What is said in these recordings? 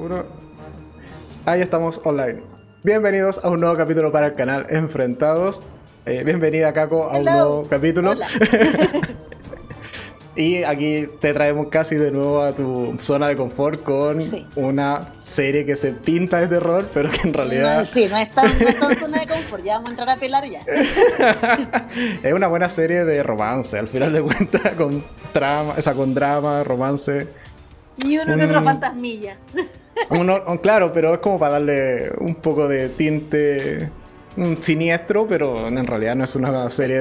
Uno. Ahí estamos online. Bienvenidos a un nuevo capítulo para el canal Enfrentados. Eh, bienvenida, Caco, a un nuevo capítulo. y aquí te traemos casi de nuevo a tu zona de confort con una serie que se pinta de terror, pero que en realidad. No, sí, no es, tan, zona de confort, ya vamos a entrar a pelar ya. es una buena serie de romance, al final de cuentas, con trama, esa con drama, romance. Y uno que otro fantasmilla. Claro, pero es como para darle un poco de tinte siniestro, pero en realidad no es una serie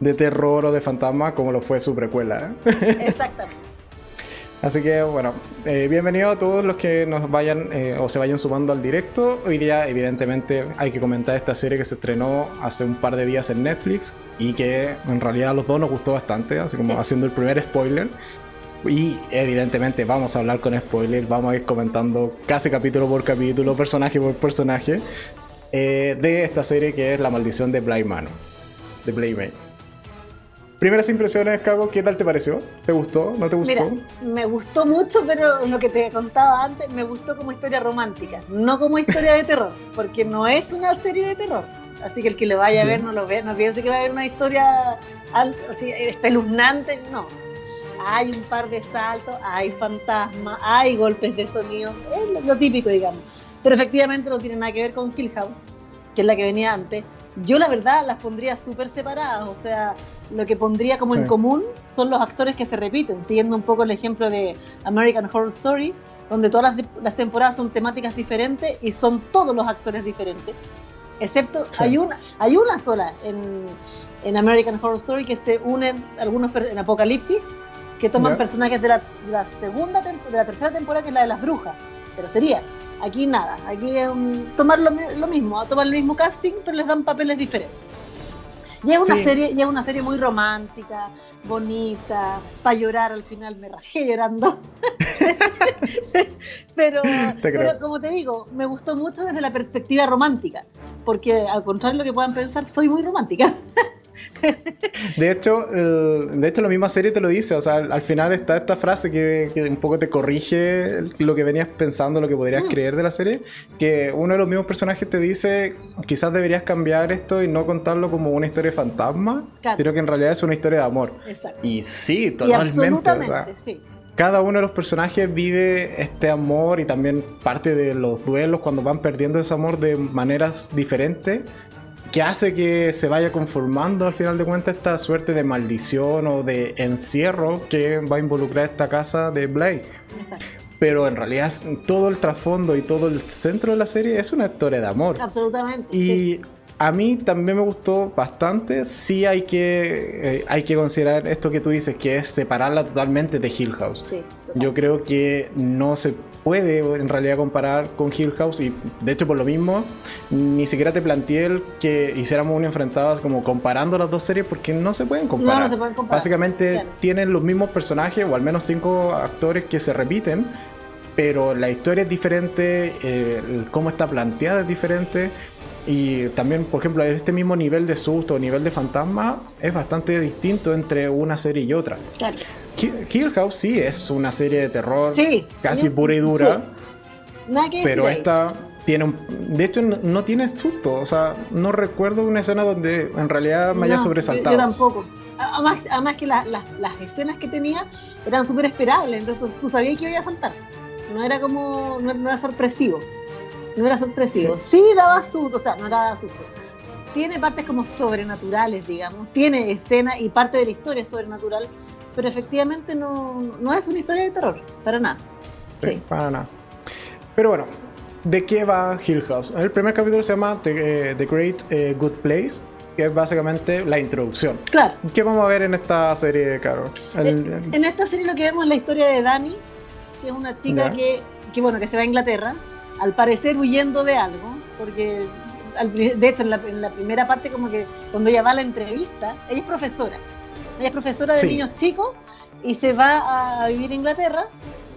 de, terror o de fantasma como lo fue su precuela. ¿eh? Exactamente. Así que bueno, eh, bienvenido a todos los que nos vayan eh, o se vayan sumando al directo. Hoy día evidentemente hay que comentar esta serie que se estrenó hace un par de días en Netflix y que en realidad a los dos nos gustó bastante, así como haciendo el primer spoiler. Y evidentemente vamos a hablar con spoilers, vamos a ir comentando casi capítulo por capítulo, personaje por personaje, eh, de esta serie que es La Maldición de Bly Manor, de Bly Primeras impresiones, Cabo, ¿qué tal te pareció? ¿Te gustó? ¿No te gustó? Mira, me gustó mucho, pero lo que te contaba antes, me gustó como historia romántica, no como historia de terror, porque no es una serie de terror. Así que el que lo vaya a ver no lo ve, no piense que va a haber una historia así, espeluznante, no hay un par de saltos, hay fantasmas, hay golpes de sonido, es lo, típico, digamos. Pero efectivamente no tiene nada que ver con Hill House, que es la que venía antes. Yo la verdad las pondría súper separadas, o sea, lo que pondría como en común son los actores que se repiten, siguiendo un poco el ejemplo de American Horror Story, donde todas las, temporadas son temáticas diferentes y son todos los actores diferentes. Excepto, hay, una, hay una sola en, en American Horror Story que se unen algunos en Apocalipsis, que toman personajes de la, segunda de la tercera temporada, que es la de las brujas. Pero sería, aquí nada, aquí es tomar lo, mismo, tomar el mismo casting, pero les dan papeles diferentes. Y es una serie, y es una serie muy romántica, bonita, para llorar al final me rajé llorando. pero, pero como te digo, me gustó mucho desde la perspectiva romántica, porque al contrario de lo que puedan pensar, soy muy romántica. De hecho, de hecho, la misma serie te lo dice. O sea, al final está esta frase que, un poco te corrige lo que venías pensando, lo que podrías mm. creer de la serie. Que uno de los mismos personajes te dice: quizás deberías cambiar esto y no contarlo como una historia de fantasma, sino que en realidad es una historia de amor. Y sí, totalmente. Cada uno de los personajes vive este amor y también parte de los duelos cuando van perdiendo ese amor de maneras diferentes que hace que se vaya conformando al final de cuentas esta suerte de maldición o de encierro que va a involucrar esta casa de Blake. Pero en realidad todo el trasfondo y todo el centro de la serie es una historia de amor. Absolutamente. Y a mí también me gustó bastante. Sí hay que, eh, hay que considerar esto que tú dices, que es separarla totalmente de Hill House. Yo creo que no se puede en realidad comparar con Hill House y de hecho por lo mismo ni siquiera te planteé el que hiciéramos un enfrentado como comparando las dos series porque no se pueden comparar. No, no se pueden comparar. Básicamente tienen los mismos personajes o al menos cinco actores que se repiten, pero la historia es diferente, eh, cómo está planteada es diferente. Y también, por ejemplo, este mismo nivel de susto, nivel de fantasma, es bastante distinto entre una serie y otra. Claro. Hill House sí es una serie de terror casi pura y dura. pero esta tiene un, de hecho no, tiene susto, o sea, no recuerdo una escena donde en realidad me haya sobresaltado. Yo, tampoco. Además, que las escenas que tenía eran súper esperables, entonces tú, sabías que iba a saltar. No era como, no, era sorpresivo. No era sorpresivo. Sí. daba susto, o sea, no era susto. Tiene partes como sobrenaturales, digamos. Tiene escena y parte de la historia es sobrenatural pero efectivamente no, no es una historia de terror, para nada. Sí, Para nada. Pero bueno, ¿de qué va Hill House? El primer capítulo se llama The, eh, Great eh, Good Place, que es básicamente la introducción. Claro. ¿Qué vamos a ver en esta serie, Caro? Eh, en esta serie lo que vemos es la historia de Dani, que es una chica que, que, bueno, que se va a Inglaterra, al parecer huyendo de algo, porque de hecho en la, en la primera parte como que cuando ella va a la entrevista, ella es profesora, ella es profesora de niños chicos y se va a vivir a Inglaterra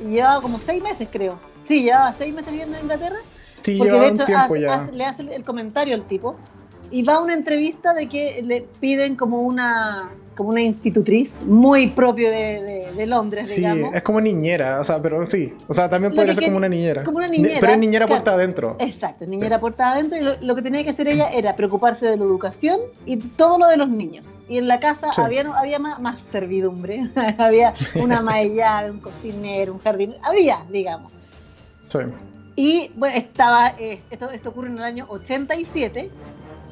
y lleva como seis meses, creo. Sí, llevaba seis meses viviendo en Inglaterra. Sí, porque de hecho le hace el comentario al tipo y va a una entrevista de que le piden como una como una institutriz muy propio de, de, Londres, sí, es como niñera, o sea, pero sí, o sea, también podría ser como una niñera. Como una niñera. Pero es niñera puerta adentro. Exacto, niñera puerta adentro y lo, que tenía que hacer ella era preocuparse de la educación y todo lo de los niños. Y en la casa había, había más, servidumbre, había una maella, un cocinero, un jardín, había, digamos. Sí. Y bueno, estaba, eh, esto, esto ocurre en el año 87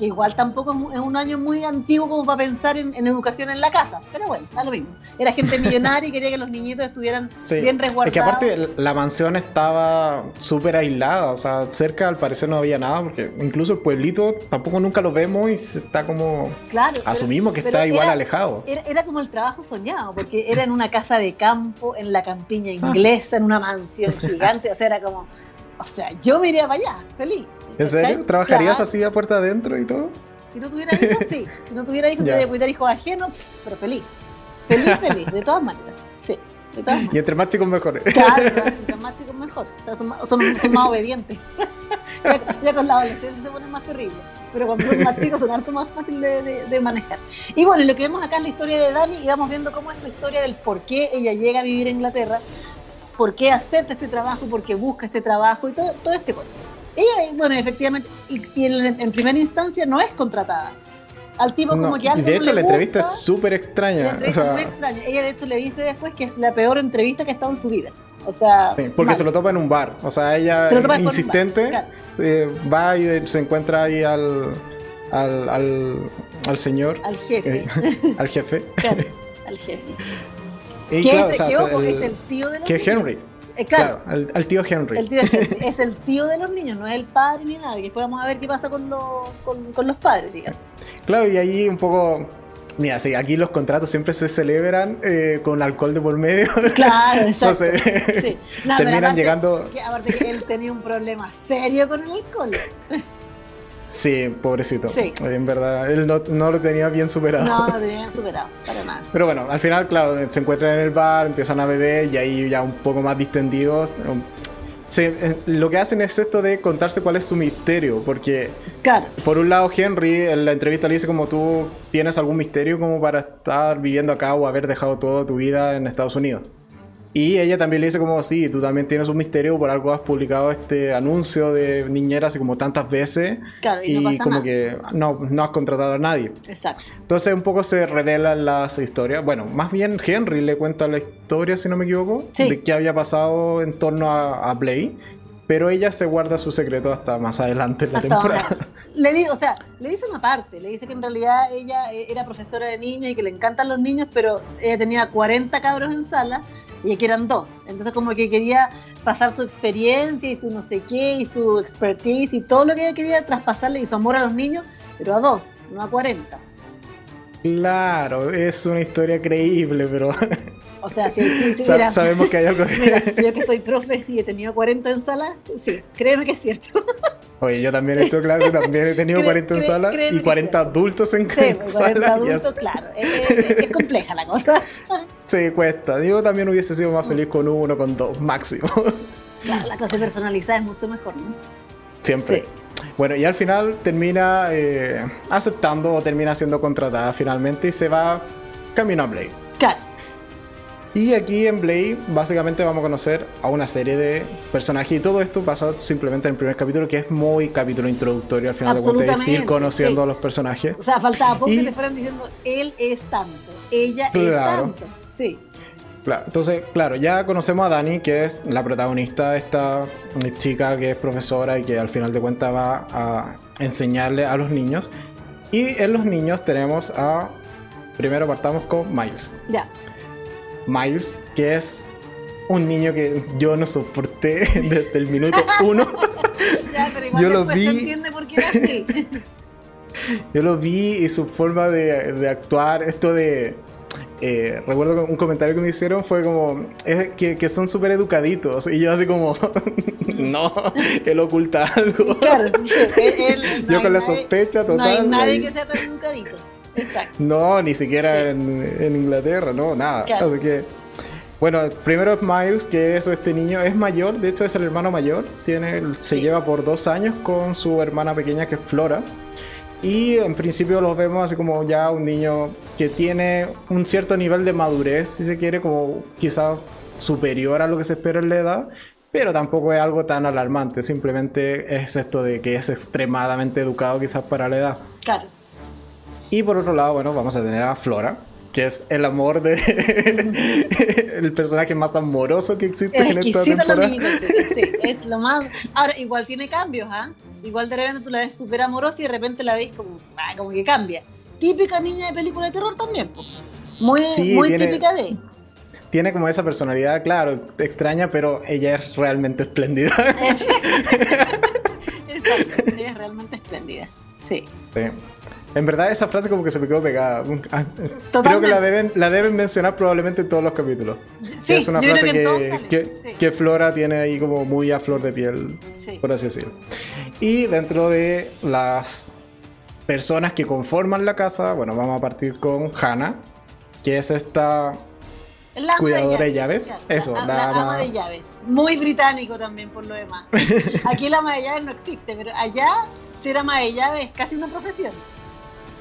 que igual tampoco es un año muy antiguo como para pensar en, educación en la casa, pero bueno, da lo mismo. Era gente millonaria y quería que los niñitos estuvieran bien resguardados. Es que aparte la mansión estaba súper aislada, o sea, cerca al parecer no había nada, porque incluso el pueblito tampoco nunca lo vemos y está como... Claro. Asumimos que está igual alejado. Era, como el trabajo soñado, porque era en una casa de campo, en la campiña ah. inglesa, en una mansión gigante, o sea, era como... O sea, yo me iría para allá, feliz. ¿En serio? ¿Trabajarías así a puerta adentro y todo? Si no tuviera hijos, sí. Si no tuviera hijos, tendría que cuidar hijos ajenos, pero feliz. Feliz, feliz, de todas maneras. Sí. De todas maneras. Y entre más chicos mejores. Claro, entre más chicos mejor. O sea, son, son, son más obedientes. ya, con la adolescencia se ponen más terribles. Pero cuando son más chicos son harto más fácil de, de, de, manejar. Y bueno, lo que vemos acá es la historia de Dani y vamos viendo cómo es su historia del por qué ella llega a vivir en Inglaterra, por qué acepta este trabajo, por qué busca este trabajo y todo, todo este cuento. Ella, bueno, efectivamente, y, en, primera instancia no es contratada. Al tipo como que algo De hecho, la entrevista es súper extraña. La entrevista es muy extraña. Ella de hecho le dice después que es la peor entrevista que ha estado en su vida. O sea, porque se lo topa en un bar. O sea, ella insistente eh, va y se encuentra ahí al al, al, señor. Al jefe. Eh, al jefe. al jefe. Y ¿Qué, es, es el tío de los Que Henry. Eh, claro, al, tío Henry. El tío Henry. es el tío de los niños, no es el padre ni nada. Y después vamos a ver qué pasa con, con, los padres, digamos. Claro, y ahí un poco Mira, sí, aquí los contratos siempre se celebran eh, con alcohol de por medio. Claro, exacto. sí. terminan llegando. aparte que él tenía un problema serio con el alcohol. Sí, pobrecito. En verdad, él no, lo tenía bien superado. No, lo tenía bien superado, para nada. Pero bueno, al final, claro, se encuentran en el bar, empiezan a beber y ahí ya un poco más distendidos. Eh, lo que hacen es esto de contarse cuál es su misterio, porque claro. por un lado Henry en la entrevista le dice como tú tienes algún misterio como para estar viviendo acá o haber dejado toda tu vida en Estados Unidos. Y ella también le dice como, sí, tú también tienes un misterio, por algo has publicado este anuncio de niñera así como tantas veces. Claro, y, como que no, no has contratado a nadie. Exacto. Entonces un poco se revelan las historias. Bueno, más bien Henry le cuenta la historia, si no me equivoco, de qué había pasado en torno a, a Blake. Pero ella se guarda su secreto hasta más adelante en la temporada. Le dice, o sea, le dice una parte, le dice que en realidad ella eh, era profesora de niños y que le encantan los niños, pero ella tenía 40 cabros en sala y aquí eran dos. Entonces como que quería pasar su experiencia y su no sé qué y su expertise y todo lo que ella quería traspasarle y su amor a los niños, pero a dos, no a 40. Claro, es una historia creíble, pero... O sea, sí, sí, sí sabemos que hay algo... Mira, yo que soy profe y he tenido 40 en sala, sí, créeme que es cierto. Oye, yo también he hecho clase, también he tenido 40 en sala y 40 adultos en, sí, 40 adultos, claro. Es, compleja la cosa. Sí, cuesta. Digo, también hubiese sido más feliz con uno, con dos, máximo. Claro, la clase personalizada es mucho mejor, ¿no? Siempre. Bueno, y al final termina eh, aceptando o termina siendo contratada finalmente y se va camino a Blade. Claro. Y aquí en Blade básicamente vamos a conocer a una serie de personajes y todo esto pasa simplemente en el primer capítulo que es muy capítulo introductorio al final de cuentas ir conociendo a los personajes. O sea, faltaba poco que te fueran diciendo él es tanto, ella es tanto. Sí. Claro, entonces, claro, ya conocemos a Dani, que es la protagonista de esta chica que es profesora y que al final de cuentas va a enseñarle a los niños. Y en los niños tenemos a. Primero partamos con Miles. Ya. Miles, que es un niño que yo no soporté desde el minuto uno. yo lo vi. yo lo vi y su forma de, actuar, esto de. Eh, recuerdo un comentario que me hicieron fue como es que, son súper educaditos y yo así como no él oculta algo claro, yo con la sospecha total no hay nadie que sea tan educadito no, ni siquiera en, Inglaterra, no, nada. Así que, bueno, primero es Miles, que es este niño, es mayor, de hecho es el hermano mayor, tiene, se lleva por dos años con su hermana pequeña que es Flora. Y en principio los vemos así como ya un niño que tiene un cierto nivel de madurez, si se quiere, como quizás superior a lo que se espera en la edad, pero tampoco es algo tan alarmante, simplemente es esto de que es extremadamente educado quizás para la edad. Claro. Y por otro lado, bueno, vamos a tener a Flora, que es el amor de el personaje más amoroso que existe en esta temporada. sí, es lo más. Ahora, igual tiene cambios, ¿ah? Igual de repente tú la ves súper amorosa y de repente la ves como, ah, como que cambia. Típica niña de película de terror también, pues. Muy, muy típica de. Tiene como esa personalidad, claro, extraña, pero ella es realmente espléndida. Exacto, ella es realmente espléndida. Sí. sí. En verdad esa frase como que se me quedó pegada. Ah, creo que la deben, la deben mencionar probablemente en todos los capítulos. Sí, es una frase que, que, Flora tiene ahí como muy a flor de piel, por así decirlo. Y dentro de las personas que conforman la casa, bueno, vamos a partir con Hannah, que es esta cuidadora de llaves. Eso, la, ama de llaves. Muy británico también por lo demás. Aquí la ama de llaves no existe, pero allá ser ama de llaves es casi una profesión.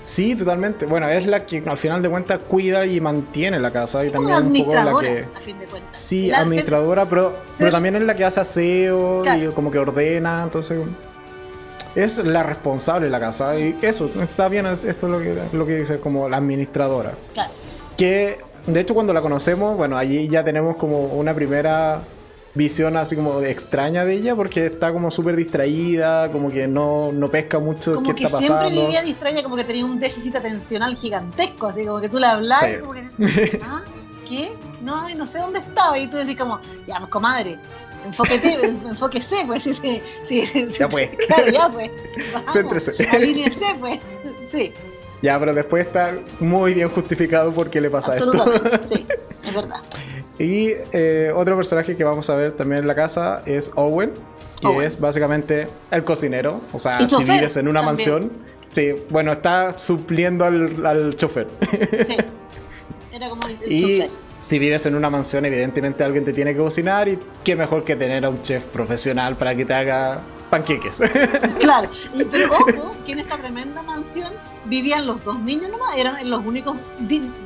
Sí, totalmente. Bueno, es la que al final de cuentas cuida y mantiene la casa. y también un poco la que. A fin de cuentas. Sí, administradora, pero, pero también es la que hace aseo y como que ordena. Entonces. Es la responsable de la casa. Y eso, está bien. Esto es lo que, lo que dice como la administradora. Claro. Que de hecho, cuando la conocemos, bueno, allí ya tenemos como una primera visión así como extraña de ella porque está como súper distraída, como que no, no pesca mucho qué está pasando. Como que siempre vivía distraída, como que tenía un déficit atencional gigantesco, así como que tú le hablabas y como que, ¿ah? ¿Qué? No, no sé dónde estaba y tú decís como, ya, pues comadre, enfóquete, enfóquese, pues, sí, sí, sí, sí, Ya pues. Claro, ya pues. Céntrese. Pues, sí. Ya, pero después está muy bien justificado por qué le pasa esto. sí, es verdad. Y eh, otro personaje que vamos a ver también en la casa es Owen, que es básicamente el cocinero. O sea, si vives en una mansión, sí, bueno, está supliendo al, al chofer. Sí, era como el, y chofer. Si vives en una mansión, evidentemente alguien te tiene que cocinar y qué mejor que tener a un chef profesional para que te haga panqueques. Claro, y, pero ojo, que en esta tremenda mansión vivían los dos niños nomás, eran los únicos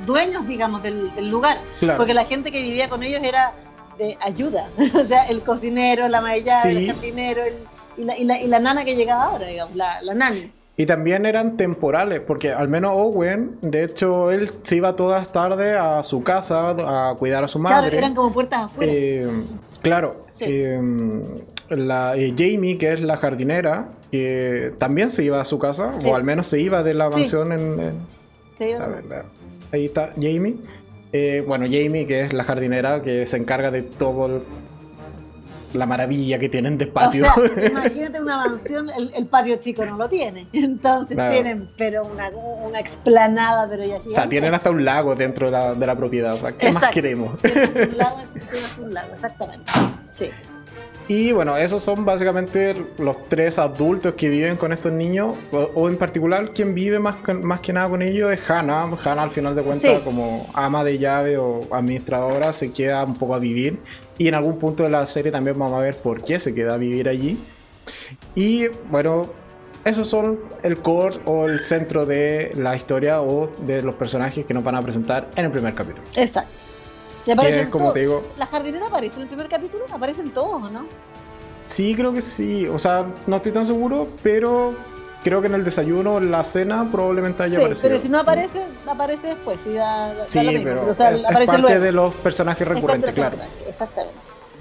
dueños, digamos, del, lugar. Porque la gente que vivía con ellos era de ayuda. o sea, el cocinero, la maella, el jardinero y, la, y, la, y, la, nana que llegaba ahora, digamos, la, la nani. Y también eran temporales, porque al menos Owen, de hecho, él se iba todas tardes a su casa a cuidar a su madre. Claro, eran como puertas afuera. Eh, claro. Eh, la eh, Jamie, que es la jardinera, que también se iba a su casa, o al menos se iba de la mansión en... ahí está Jamie. Eh, bueno, Jamie, que es la jardinera que se encarga de todo la maravilla que tienen de patio. imagínate una mansión, el, patio chico no lo tiene. Entonces tienen, pero una, una, explanada, pero ya gigante. O sea, tienen hasta un lago dentro de la, de la propiedad. O sea, ¿qué más queremos? un lago, un lago, exactamente. Sí. Y bueno, esos son básicamente los tres adultos que viven con estos niños, o, en particular quien vive más, más que nada con ellos es Hannah. Hannah al final de cuentas como ama de llave o administradora se queda un poco a vivir y en algún punto de la serie también vamos a ver por qué se queda a vivir allí. Y bueno, esos son el core o el centro de la historia o de los personajes que nos van a presentar en el primer capítulo. Exacto. Y aparecen como te digo. ¿La jardinera aparece en el primer capítulo? ¿Aparecen todos o no? Sí, creo que sí. O sea, no estoy tan seguro, pero creo que en el desayuno, en la cena, probablemente haya sí, Pero si no aparece, aparece después. Sí, da, sí pero, es, parte de los personajes recurrentes, claro. exactamente.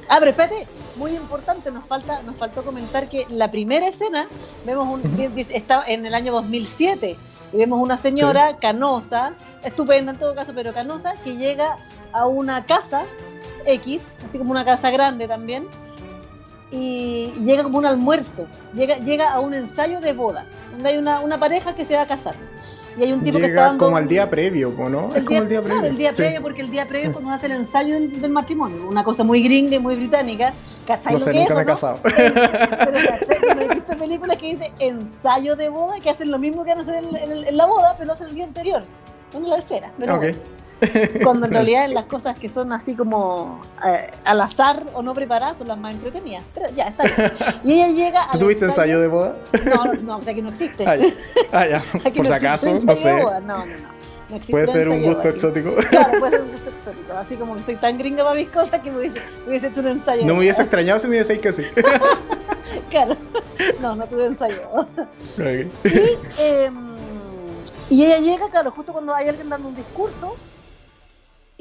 Ah, pero espérate, muy importante, nos falta, nos faltó comentar que la primera escena vemos un, está en el año 2007 y vemos una señora canosa, estupenda en todo caso, pero canosa, que llega a una casa X, así como una casa grande también, y llega como un almuerzo, llega, llega a un ensayo de boda, donde hay una, una pareja que se va a casar. Y hay un tipo que está como al día previo, ¿no? El día, previo. Claro, el día previo, porque el día previo es cuando hace el ensayo del matrimonio, una cosa muy gringa y muy británica. ¿Cachai no sé, nunca me he casado. Pero he visto películas que dice ensayo de boda, que hacen lo mismo que van a hacer en, la boda, pero lo hacen el día anterior, con la escena. Pero Cuando en realidad las cosas que son así como eh, al azar o no preparadas son las más entretenidas. Pero ya, está bien. Y ella llega ¿Tú tuviste ensayo de boda? No, no, no, o sea que no existe. Ah, ya. Ah. Aquí Por no si acaso, no de sé. boda. No, no, no. Puede ser un gusto exótico. Claro, puede ser un gusto exótico. Así como que soy tan gringa para mis cosas que me hubiese, me hubiese hecho un ensayo. No me hubiese extrañado si me hubiese dicho que sí. Claro. No, no tuve ensayo. Ok. Y, em, y ella llega, claro, justo cuando hay alguien dando un discurso.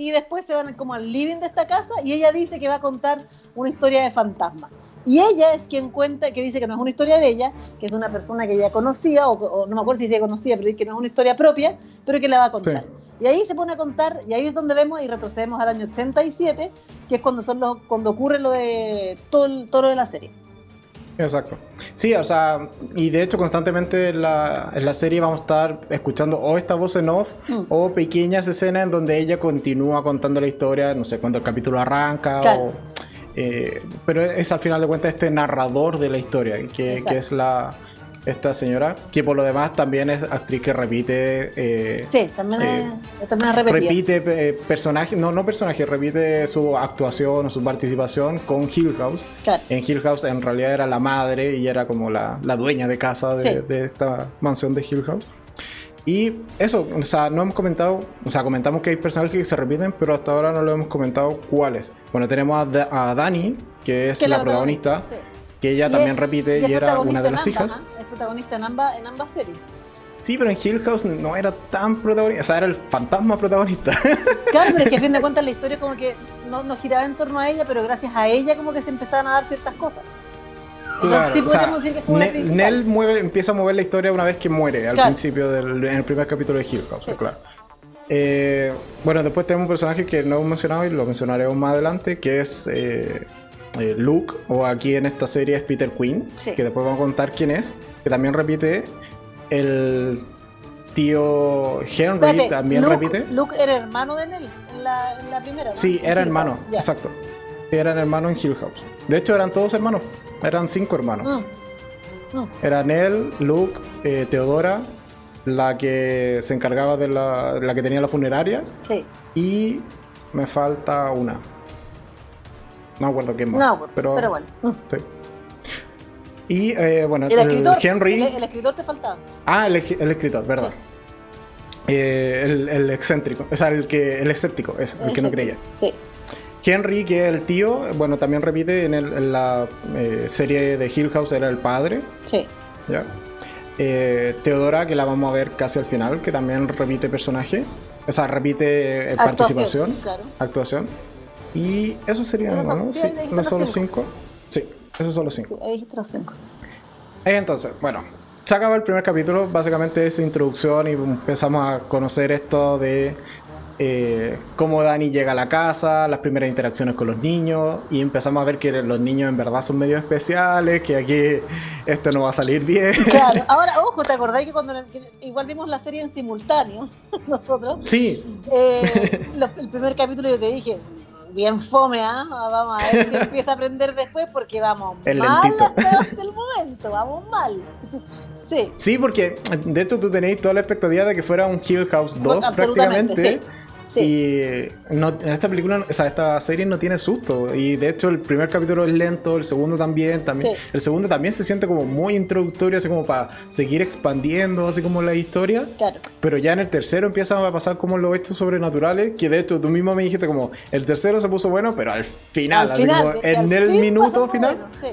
Y después se van como al living de esta casa y ella dice que va a contar una historia de fantasma. Y ella es quien cuenta, que dice que no es una historia de ella, que es una persona que ella conocía, o, o no me acuerdo si se conocía, pero que no es una historia propia, pero que la va a contar. Sí. Y ahí se pone a contar, y ahí es donde vemos y retrocedemos al año 87, que es cuando son los, cuando ocurre lo de todo, todo lo de la serie. Exacto. Sí, o sea, y de hecho constantemente en la, en la serie vamos a estar escuchando o esta voz en off Mm. o pequeñas escenas en donde ella continúa contando la historia, no sé, cuando el capítulo arranca Claro. o... eh, pero es al final de cuentas este narrador de la historia, que es la esta señora, que por lo demás también es actriz que repite... eh, Sí, también, Eh, es, también es repetida. repite eh, personaje, no, no personaje, repite su actuación o su participación con Hill House. Claro. En Hill House en realidad era la madre y era como la, la dueña de casa de, Sí. de esta mansión de Hill House. Y eso, o sea, no hemos comentado, o sea, comentamos que hay personajes que se repiten, pero hasta ahora no lo hemos comentado cuáles. Bueno, tenemos a, Da- a Dani, que es Que la, protagonista, sí. Que ella Y también es- repite y, era una de las ambas, hijas. ¿ah? Es protagonista en ambas, en ambas series. Sí, pero en Hill House no era tan protagonista, o sea, era el fantasma protagonista. Claro, pero es que a fin de cuentas la historia como que no, no giraba en torno a ella, pero gracias a ella como que se empezaban a dar ciertas cosas. Entonces sí o sea, podríamos decir que es como. Nell mueve, empieza a mover la historia una vez que muere, al Claro. principio del en el primer capítulo de Hill House, Sí. claro. Eh, bueno, después tenemos un personaje que no hemos mencionado y lo mencionaremos más adelante, que es eh, eh, Luke, o aquí en esta serie es Peter Quinn, Sí. que después vamos a contar quién es, que también repite el tío Henry, Espérate, también Luke, repite. Luke era hermano de Nell en la, en la primera, ¿no? Sí, era hermano, exacto. Eran hermanos en Hill House. De hecho, eran todos hermanos, eran cinco hermanos. Mm. Mm. Era Nell, Luke, eh, Teodora, la que se encargaba de la, la que tenía la funeraria, Sí, y me falta una. No acuerdo quién más. no, pero, pero, bueno. Mm. sí. Y eh, bueno, El escritor, Henry. el, el escritor te faltaba. Ah, el, el escritor, verdad. Eh, el, el excéntrico, o sea, el que el escéptico, es el que no creía. Sí, Henry, que es el tío, bueno, también repite en, la eh, serie de Hill House, era el padre. sí. ¿ya? Teodora, que la vamos a ver casi al final, que también repite personaje. O sea, repite participación, Claro. actuación. Y eso sería, ¿no? sí, ¿no son los cinco. Sí, esos son los cinco. Sí, dijiste los cinco. Entonces, bueno, se acaba el primer capítulo, básicamente es introducción y empezamos a conocer esto de eh, cómo Dani llega a la casa, las primeras interacciones con los niños y empezamos a ver que los niños en verdad son medio especiales, que aquí esto no va a salir bien. Claro, ahora, ojo, ¿te acordáis que cuando que igual vimos la serie en simultáneo, nosotros? Sí, Eh, el primer capítulo yo te dije, bien fome, ¿ah? Vamos a ver si empieza a aprender después porque vamos Es mal hasta, el momento, vamos mal. Sí, sí, porque de hecho tú tenéis toda la expectativa de que fuera un Hill House 2 absolutamente, prácticamente. sí. Sí, Y no, en esta película, o sea, esta serie no tiene susto. Y de hecho, el primer capítulo es lento, el segundo también. también Sí. El segundo también se siente como muy introductorio, así como para seguir expandiendo, así como la historia. claro. Pero ya en el tercero empiezan a pasar como los hechos sobrenaturales. Que de hecho, tú mismo me dijiste como el tercero se puso bueno, pero al final, al así final, como de- en al el fin minuto final. bueno, sí.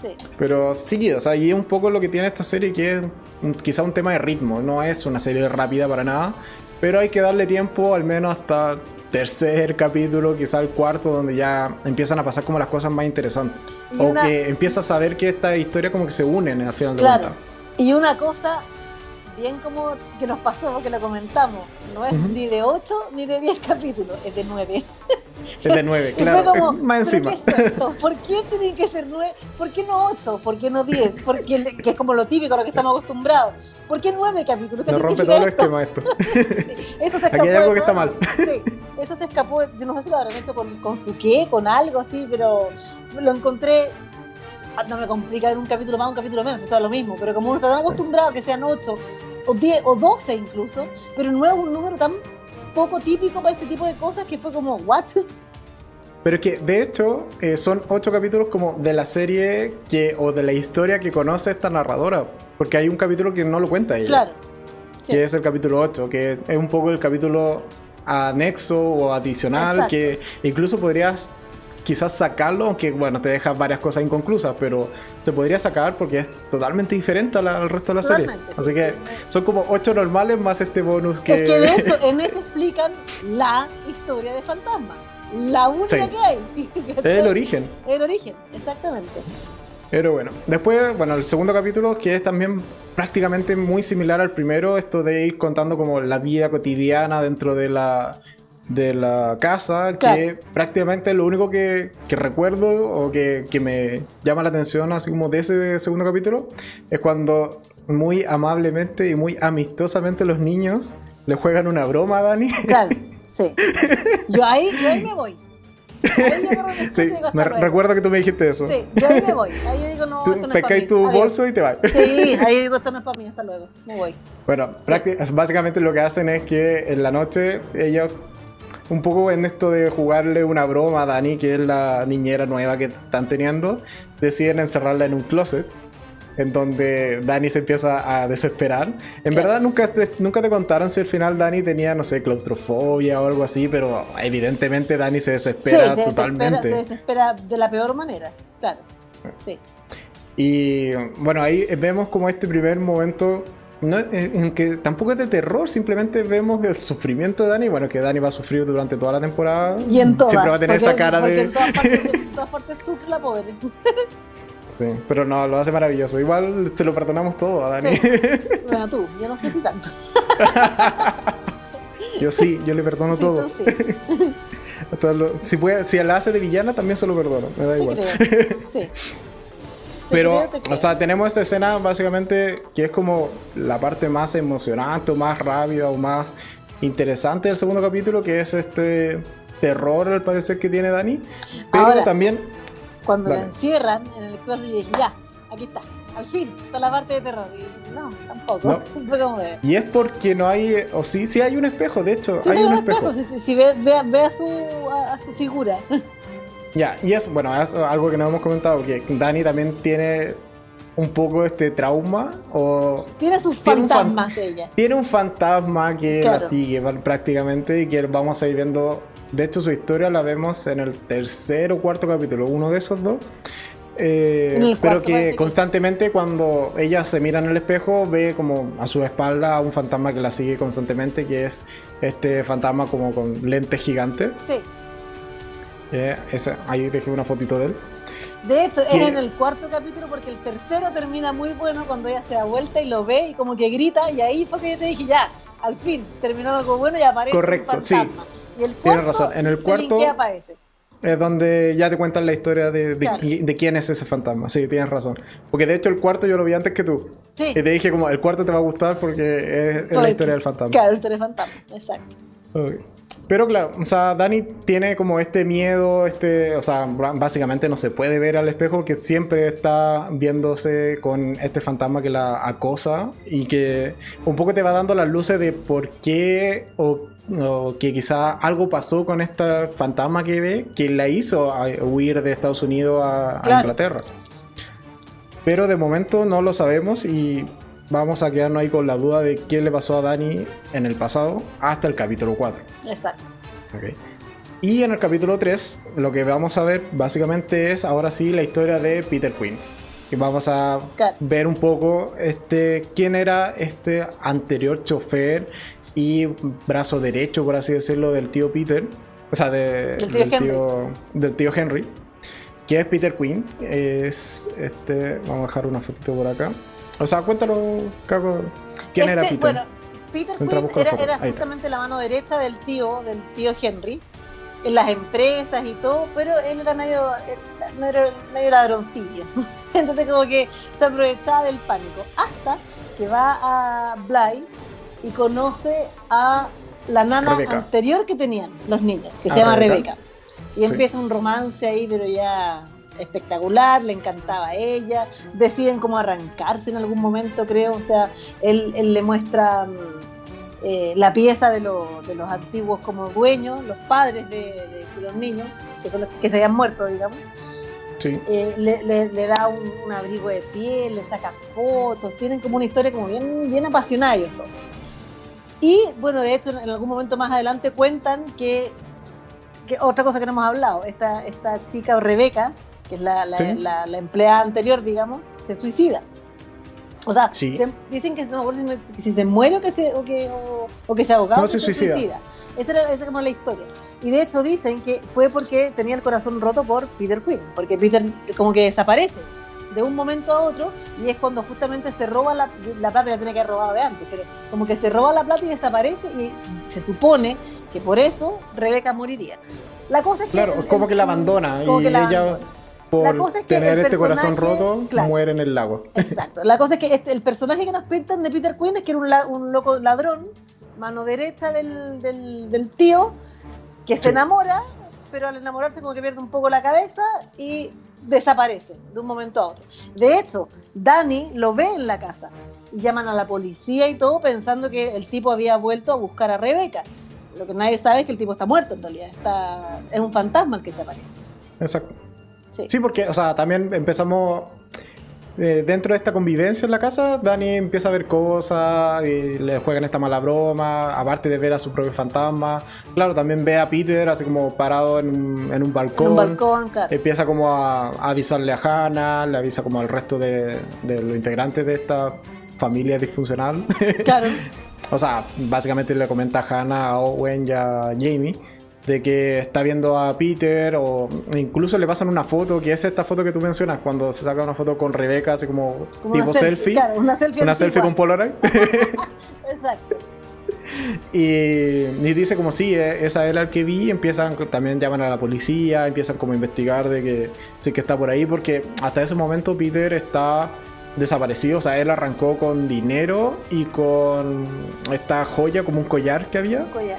Sí, Pero sí, o sea, y es un poco lo que tiene esta serie, que es un- quizá un tema de ritmo. No es una serie rápida para nada, pero hay que darle tiempo al menos hasta tercer capítulo, quizá el cuarto, donde ya empiezan a pasar como las cosas más interesantes. Y o una- que empiezas a ver que esta historia como que se unen al final de Claro. cuentas. Y una cosa bien como que nos pasó, porque lo comentamos, no es Ujú. ni de 8 ni de 10 capítulos, es de 9. Es de nueve, Y claro. fue como, más ¿pero encima. qué es esto? ¿Por qué tienen que ser 9? ¿Por qué no 8? ¿Por qué no 10? Porque, que es como lo típico a lo que estamos acostumbrados. ¿Por qué 9 capítulos? ¿Qué Nos rompe significa todos los esto? Eso se Aquí escapó hay de algo que todo. está mal. Sí, eso se escapó, yo no sé si lo habrán hecho con, con su qué, con algo así, pero lo encontré, ah, no me complica ver un capítulo más, un capítulo menos, eso es lo mismo, pero como uno está tan acostumbrado a que sean 8 o 10 o 12 incluso, pero 9 es un número tan poco típico para este tipo de cosas que fue como, ¿what? Pero es que, de hecho, eh, son ocho capítulos como de la serie que, o de la historia que conoce esta narradora. Porque hay un capítulo que no lo cuenta ella. Claro. Sí. Que es el capítulo 8, que es un poco el capítulo anexo o adicional, Exacto. que incluso podrías quizás sacarlo, aunque bueno, te deja varias cosas inconclusas, pero se podría sacar porque es totalmente diferente a la- al resto de la serie. Totalmente, Así sí. que son como ocho normales más este bonus que... Es que de hecho en este explican la historia de Fantasma. La única Sí. que hay. es el origen. El origen, exactamente. Pero bueno, después, bueno, el segundo capítulo que es también prácticamente muy similar al primero, esto de ir contando como la vida cotidiana dentro de la de la casa, que prácticamente lo único que, que recuerdo o que, que me llama la atención así como de ese segundo capítulo es cuando muy amablemente y muy amistosamente los niños le juegan una broma a Dani. Claro, sí. Yo ahí, yo ahí me voy. Ahí yo Sí, y digo, "Hasta me luego". recuerdo que tú me dijiste eso. Sí, yo ahí me voy. Ahí yo digo, no, Tú esto no es para mí. tu Adiós. bolso y te vas. Sí, ahí digo, esto no es para mí, hasta luego. Me voy. Bueno, Sí. básicamente lo que hacen es que en la noche ellos, un poco en esto de jugarle una broma a Dani, que es la niñera nueva que están teniendo, deciden encerrarla en un closet. En donde Dani se empieza a desesperar. En Claro. verdad nunca te, nunca te contaron si al final Dani tenía, no sé, claustrofobia o algo así, pero evidentemente Dani se desespera sí, se totalmente. Desespera, se desespera de la peor manera. Claro. Sí. Y bueno, ahí vemos como este primer momento no, en en que tampoco es de terror, simplemente vemos el sufrimiento de Dani. Bueno, que Dani va a sufrir durante toda la temporada. Y en todas. Siempre va a tener porque- esa cara porque de. En todas, partes, en todas partes sufre la pobre. Sí, pero no, lo hace maravilloso. Igual se lo perdonamos todo a Dani. Sí. Bueno, tú, yo no sé si tanto. yo sí, yo le perdono Sí, todo. tú sí. Hasta lo- si, puede, si la hace de villana, también se lo perdono. Me da Te igual. creo. Sí. Te Pero, creo, te creo. o sea, tenemos esta escena básicamente que es como la parte más emocionante o más rabia o más interesante del segundo capítulo, que es este terror al parecer que tiene Dani. Pero Ahora, también, Cuando la encierran en el closet, yo dije, ya, aquí está. Al fin, está la parte de terror. Y no, tampoco. No. Y es porque no hay, o sí, sí hay un espejo, de hecho, Sí, hay un espejo. espejo. Si, si- ve, ve, ve a, su, a, a su figura. Ya, y es, bueno, es algo que no hemos comentado, que Dani también tiene un poco este trauma o Tiene sus Tiene un fan- fantasmas ella. Tiene un fantasma que la Claro. sigue pr- prácticamente y que vamos a ir viendo. De hecho, su historia la vemos en el tercer o cuarto capítulo, uno de esos dos. Eh, pero que constantemente cuando ella se mira en el espejo ve como a su espalda a un fantasma que la sigue constantemente, que es este fantasma como con lentes gigantes. Sí. Eh, ese- ahí dejé una fotito de él. De hecho, es en el cuarto capítulo porque el tercero termina muy bueno cuando ella se da vuelta y lo ve y como que grita y ahí fue que yo te dije, ya, al fin, terminó algo bueno y aparece Correcto, un sí. Fantasma. Y el Tienes razón, en el cuarto-. Es donde ya te cuentan la historia de, de, Claro. qui- de quién es ese fantasma. Sí, tienes razón. Porque de hecho el cuarto yo lo vi antes que tú. Sí. Y te dije como, el cuarto te va a gustar porque es, es la historia del fantasma. Claro, la historia del fantasma, exacto. Ok. Pero claro, o sea, Dani tiene como este miedo, este, o sea, básicamente no se puede ver al espejo que siempre está viéndose con este fantasma que la acosa y que un poco te va dando las luces de por qué o, o que quizá algo pasó con esta fantasma que ve que la hizo huir de Estados Unidos a. Inglaterra. Pero de momento no lo sabemos y vamos a quedarnos ahí con la duda de qué le pasó a Dani en el pasado hasta el capítulo 4. Exacto. Y en el capítulo 3 lo que vamos a ver básicamente es ahora sí la historia de Peter Quinn. Y vamos a Claro. ver un poco este, quién era este anterior chofer y brazo derecho, por así decirlo, del tío Peter. O sea, de- Del tío Henry. tío- del tío Henry. Que es Peter Quinn. Es este. Vamos a dejar una fotito por acá. O sea, cuéntalo, Caco. ¿Quién era Este, Peter? Bueno, Peter Quinn era, justamente la mano derecha del tío, del tío Henry, en las empresas y todo, pero él era medio, era medio ladroncillo. Entonces como que se aprovechaba del pánico. Hasta que va a Bly y conoce a la nana Rebeca. anterior que tenían los niños, que ¿A se llama Rebeca? Rebeca. Y Sí. empieza un romance ahí, pero ya espectacular, le encantaba a ella, deciden como arrancarse en algún momento, creo, o sea, él, él le muestra mm, eh, la pieza de, de, los antiguos como dueños, los padres de, los niños, que son los que se habían muerto, digamos. Eh, le, da un, abrigo de piel, le saca fotos, tienen como una historia como bien, bien apasionada ellos todos. Y bueno, de hecho, en algún momento más adelante cuentan que, que otra cosa que no hemos hablado, esta, esta chica Rebeca, que es la, la, la, empleada anterior, digamos, se suicida. O sea, dicen que no si, si, se muere o que se, o que, o, que se ahogaba. No, se, suicida. Esa era, esa como la historia. Y de hecho dicen que fue porque tenía el corazón roto por Peter Quinn, porque Peter como que desaparece de un momento a otro y es cuando justamente se roba la, la plata, ya tenía que haber robado de antes, pero como que se roba la plata y desaparece y se supone que por eso Rebeca moriría. La cosa es que... Claro, como que la abandona y ella... Por la cosa es que tener este corazón roto, muere en el lago. Exacto. La cosa es que este, el personaje que nos pintan de Peter Quinn es que era un, un loco ladrón, mano derecha del, del, tío, que se enamora, pero al enamorarse como que pierde un poco la cabeza y desaparece de un momento a otro. De hecho, Dani lo ve en la casa y llaman a la policía y todo pensando que el tipo había vuelto a buscar a Rebeca. Lo que nadie sabe es que el tipo está muerto en realidad, está, es un fantasma el que se aparece. Exacto. Sí. sí, porque, o sea, también empezamos eh, dentro de esta convivencia en la casa, Dani empieza a ver cosas y le juegan esta mala broma, aparte de ver a su propio fantasma. Claro, también ve a Peter así como parado en un, en un balcón. un balcón, claro. Empieza como a, avisarle a Hannah, le avisa como al resto de, de los integrantes de esta familia disfuncional. Claro. o sea, básicamente le comenta a Hannah, a Owen y a Jamie de que está viendo a Peter o incluso le pasan una foto, que es esta foto que tú mencionas, cuando se saca una foto con Rebeca, así como, tipo selfie. una selfie, una selfie con Polaroid. Exacto. Y, dice como sí, eh, esa es la que vi, empiezan también llaman a la policía, empiezan como a investigar de que sí que está por ahí, porque hasta ese momento Peter está desaparecido, o sea, él arrancó con dinero y con esta joya, como un collar que había. Un collar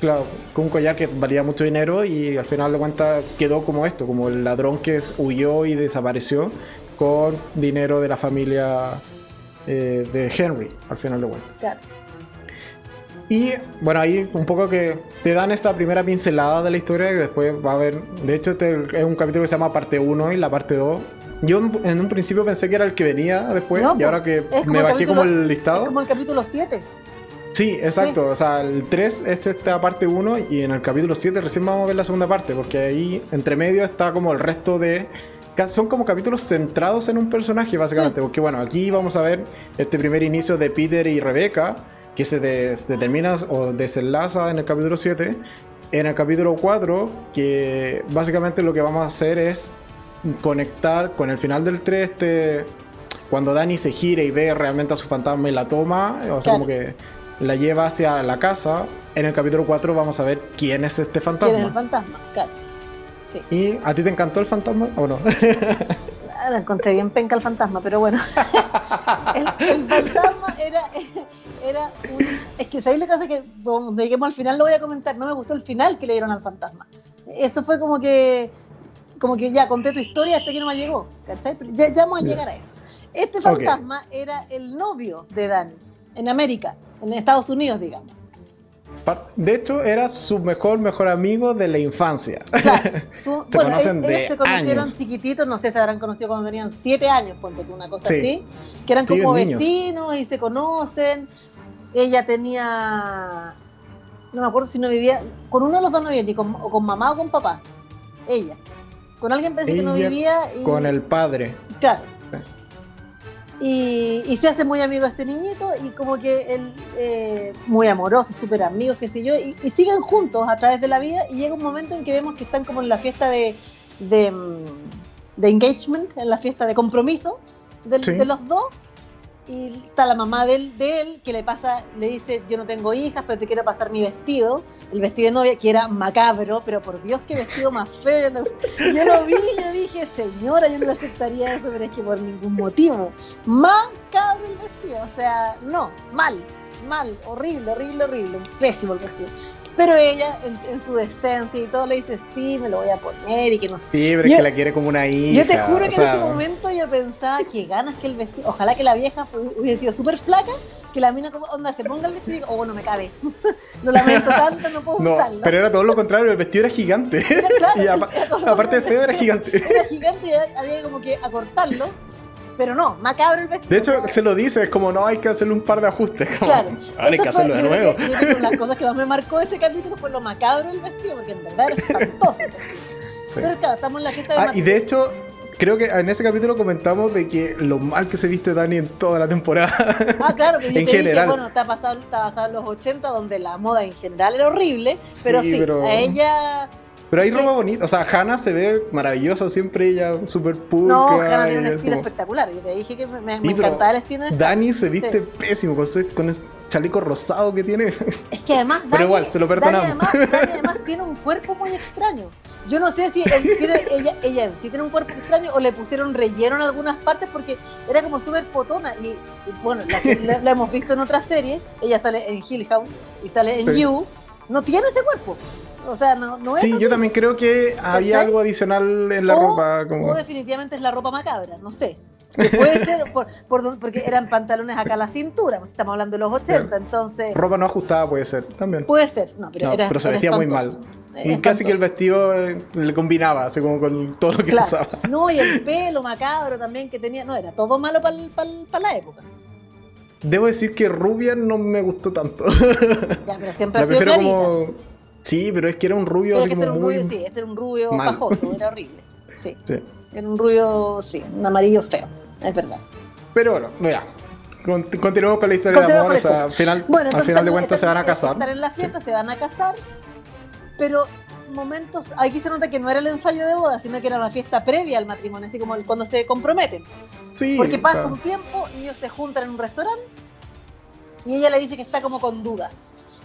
Claro. con un collar que valía mucho dinero y al final de cuentas quedó como esto, como el ladrón que huyó y desapareció con dinero de la familia eh, de Henry, al final de cuentas. Claro. Y bueno, ahí un poco que te dan esta primera pincelada de la historia y después va a haber, de hecho este es un capítulo que se llama parte 1 y la parte 2. Yo en un principio pensé que era el que venía después y ahora que me bajé como el listado. Es como el capítulo 7. Sí, exacto. O sea, el 3 es esta parte 1 y en el capítulo 7 recién vamos a ver la segunda parte, porque ahí entre medio está como el resto de... Son como capítulos centrados en un personaje, básicamente. Porque bueno, aquí vamos a ver este primer inicio de Peter y Rebecca, que se, termina o desenlaza en el capítulo 7. En el capítulo 4, que básicamente lo que vamos a hacer es conectar con el final del 3, este, cuando Dani se gira y ve realmente a su fantasma y la toma, o sea, como que la lleva hacia la casa. En el capítulo 4 vamos a ver quién es este fantasma. ¿Quién es el fantasma? Claro. Sí. ¿Y a ti te encantó el fantasma o no? Ah, la encontré bien penca el fantasma, pero bueno. el, fantasma era, era un... Es que sabéis la cosa que, cuando lleguemos al final, lo voy a comentar. No me gustó el final que le dieron al fantasma. Eso fue como que como que ya conté tu historia hasta que no me llegó, ¿cachai? ya, ya vamos a llegar a eso. Este fantasma era el novio de Dani en América, en Estados Unidos, digamos. De hecho, era su mejor, mejor amigo de la infancia. Claro, se bueno, conocen ellos se conocieron chiquititos, no sé, se habrán conocido cuando tenían siete años, ponte tú una cosa así, que eran como vecinos y se conocen. Ella tenía, no me acuerdo si no vivía, con uno de los dos no vivía, ni con, o con mamá o con papá. Ella. Con alguien pensé que no vivía. Y... Con el padre. Claro. Y, se hace muy amigo este niñito y como que él, eh, muy amoroso, súper amigos, qué sé yo, y, siguen juntos a través de la vida y llega un momento en que vemos que están como en la fiesta de, de, mm, engagement, en la fiesta de compromiso de los dos y está la mamá de él, de él que le pasa, le dice, yo no tengo hijas, pero te quiero pasar mi vestido, el vestido de novia, que era macabro, pero por Dios, qué vestido más feo. Yo lo vi y yo dije, señora, yo no le aceptaría eso, pero es que por ningún motivo. Macabro el vestido, o sea, no, mal, mal, horrible, horrible, horrible, pésimo el vestido. Pero ella, en, su decencia y todo, le dice, sí, me lo voy a poner y que no sé. Sí, pero es que la quiere como una hija. Yo te juro que en ese momento yo pensaba que ganas que el vestido, ojalá que la vieja hubiese sido súper flaca que la mina como, onda, se ponga el vestido y digo, oh, no me cabe. lo lamento tanto, no puedo No, usarlo. pero era todo lo contrario, el vestido era gigante. Era, claro, y era aparte de feo, era gigante. Era gigante y había como que acortarlo, pero no, macabro el vestido. De hecho, se lo dice, es como no hay que hacerle un par de ajustes. Como, Claro, ahora hay que fue- hacerlo de yo creo nuevo. que- una de las cosas que más me marcó ese capítulo fue lo macabro del vestido, porque en verdad era espantoso. Sí. Pero claro, estamos en la fiesta de Ah, y de hecho, creo que en ese capítulo comentamos de que lo mal que se viste Dani en toda la temporada. Ah, claro, que yo en te general. dije, bueno, está basado, está basado en los 80, donde la moda en general era horrible, pero Sí, sí, pero- a ella... Pero hay ropa bonita. O sea, Hannah se ve maravillosa, siempre ella súper pulcra. No, Hannah tiene un estilo como- espectacular. Yo te dije que me, me- me encantaba el estilo de Dani se viste Sí. pésimo con, su- con ese chaleco rosado que tiene. Es que además Dani, Pero igual, se lo Dani perdonamos. además, Dani además tiene un cuerpo muy extraño. Yo no sé si él tiene, ella, ella en sí tiene un cuerpo extraño o le pusieron relleno en algunas partes porque era como súper potona. Y, y bueno, la, que la- la hemos visto en otras series, ella sale en Hill House y sale en Sí. You, no tiene ese cuerpo. O sea, no, no es sí, yo también creo que había ¿Cachai? algo adicional en la O- ropa. Como... O definitivamente es la ropa macabra, no sé. Que puede ser por, por porque eran pantalones acá a la cintura, pues estamos hablando de los 80, entonces Ropa no ajustada puede ser también. puede ser. No, pero, No, era, pero se era vestía muy espantoso. mal. Y casi que el espantoso. vestido eh, le combinaba, así como con todo lo que Claro. usaba. No, y el pelo macabro también que tenía. No, era todo malo para la época. Debo decir que rubia no me gustó tanto. Ya, pero siempre La ha sido prefiero clarita. como. Sí, pero es que era un rubio así que este era un muy. rubio, sí, este era un rubio mal. pajoso, era horrible. Sí, Sí. era un rubio, sí, un amarillo feo, es verdad. Pero bueno, ya. Con- continuemos con la historia de amor. O sea, la al final, Bueno, al final de cuentas se van a casar. En la fiesta, se van a casar, pero momentos, aquí se nota que no era el ensayo de boda, sino que era una fiesta previa al matrimonio, así como cuando se comprometen. Sí, Porque o pasa sea, un tiempo y ellos se juntan en un restaurante y ella le dice que está como con dudas.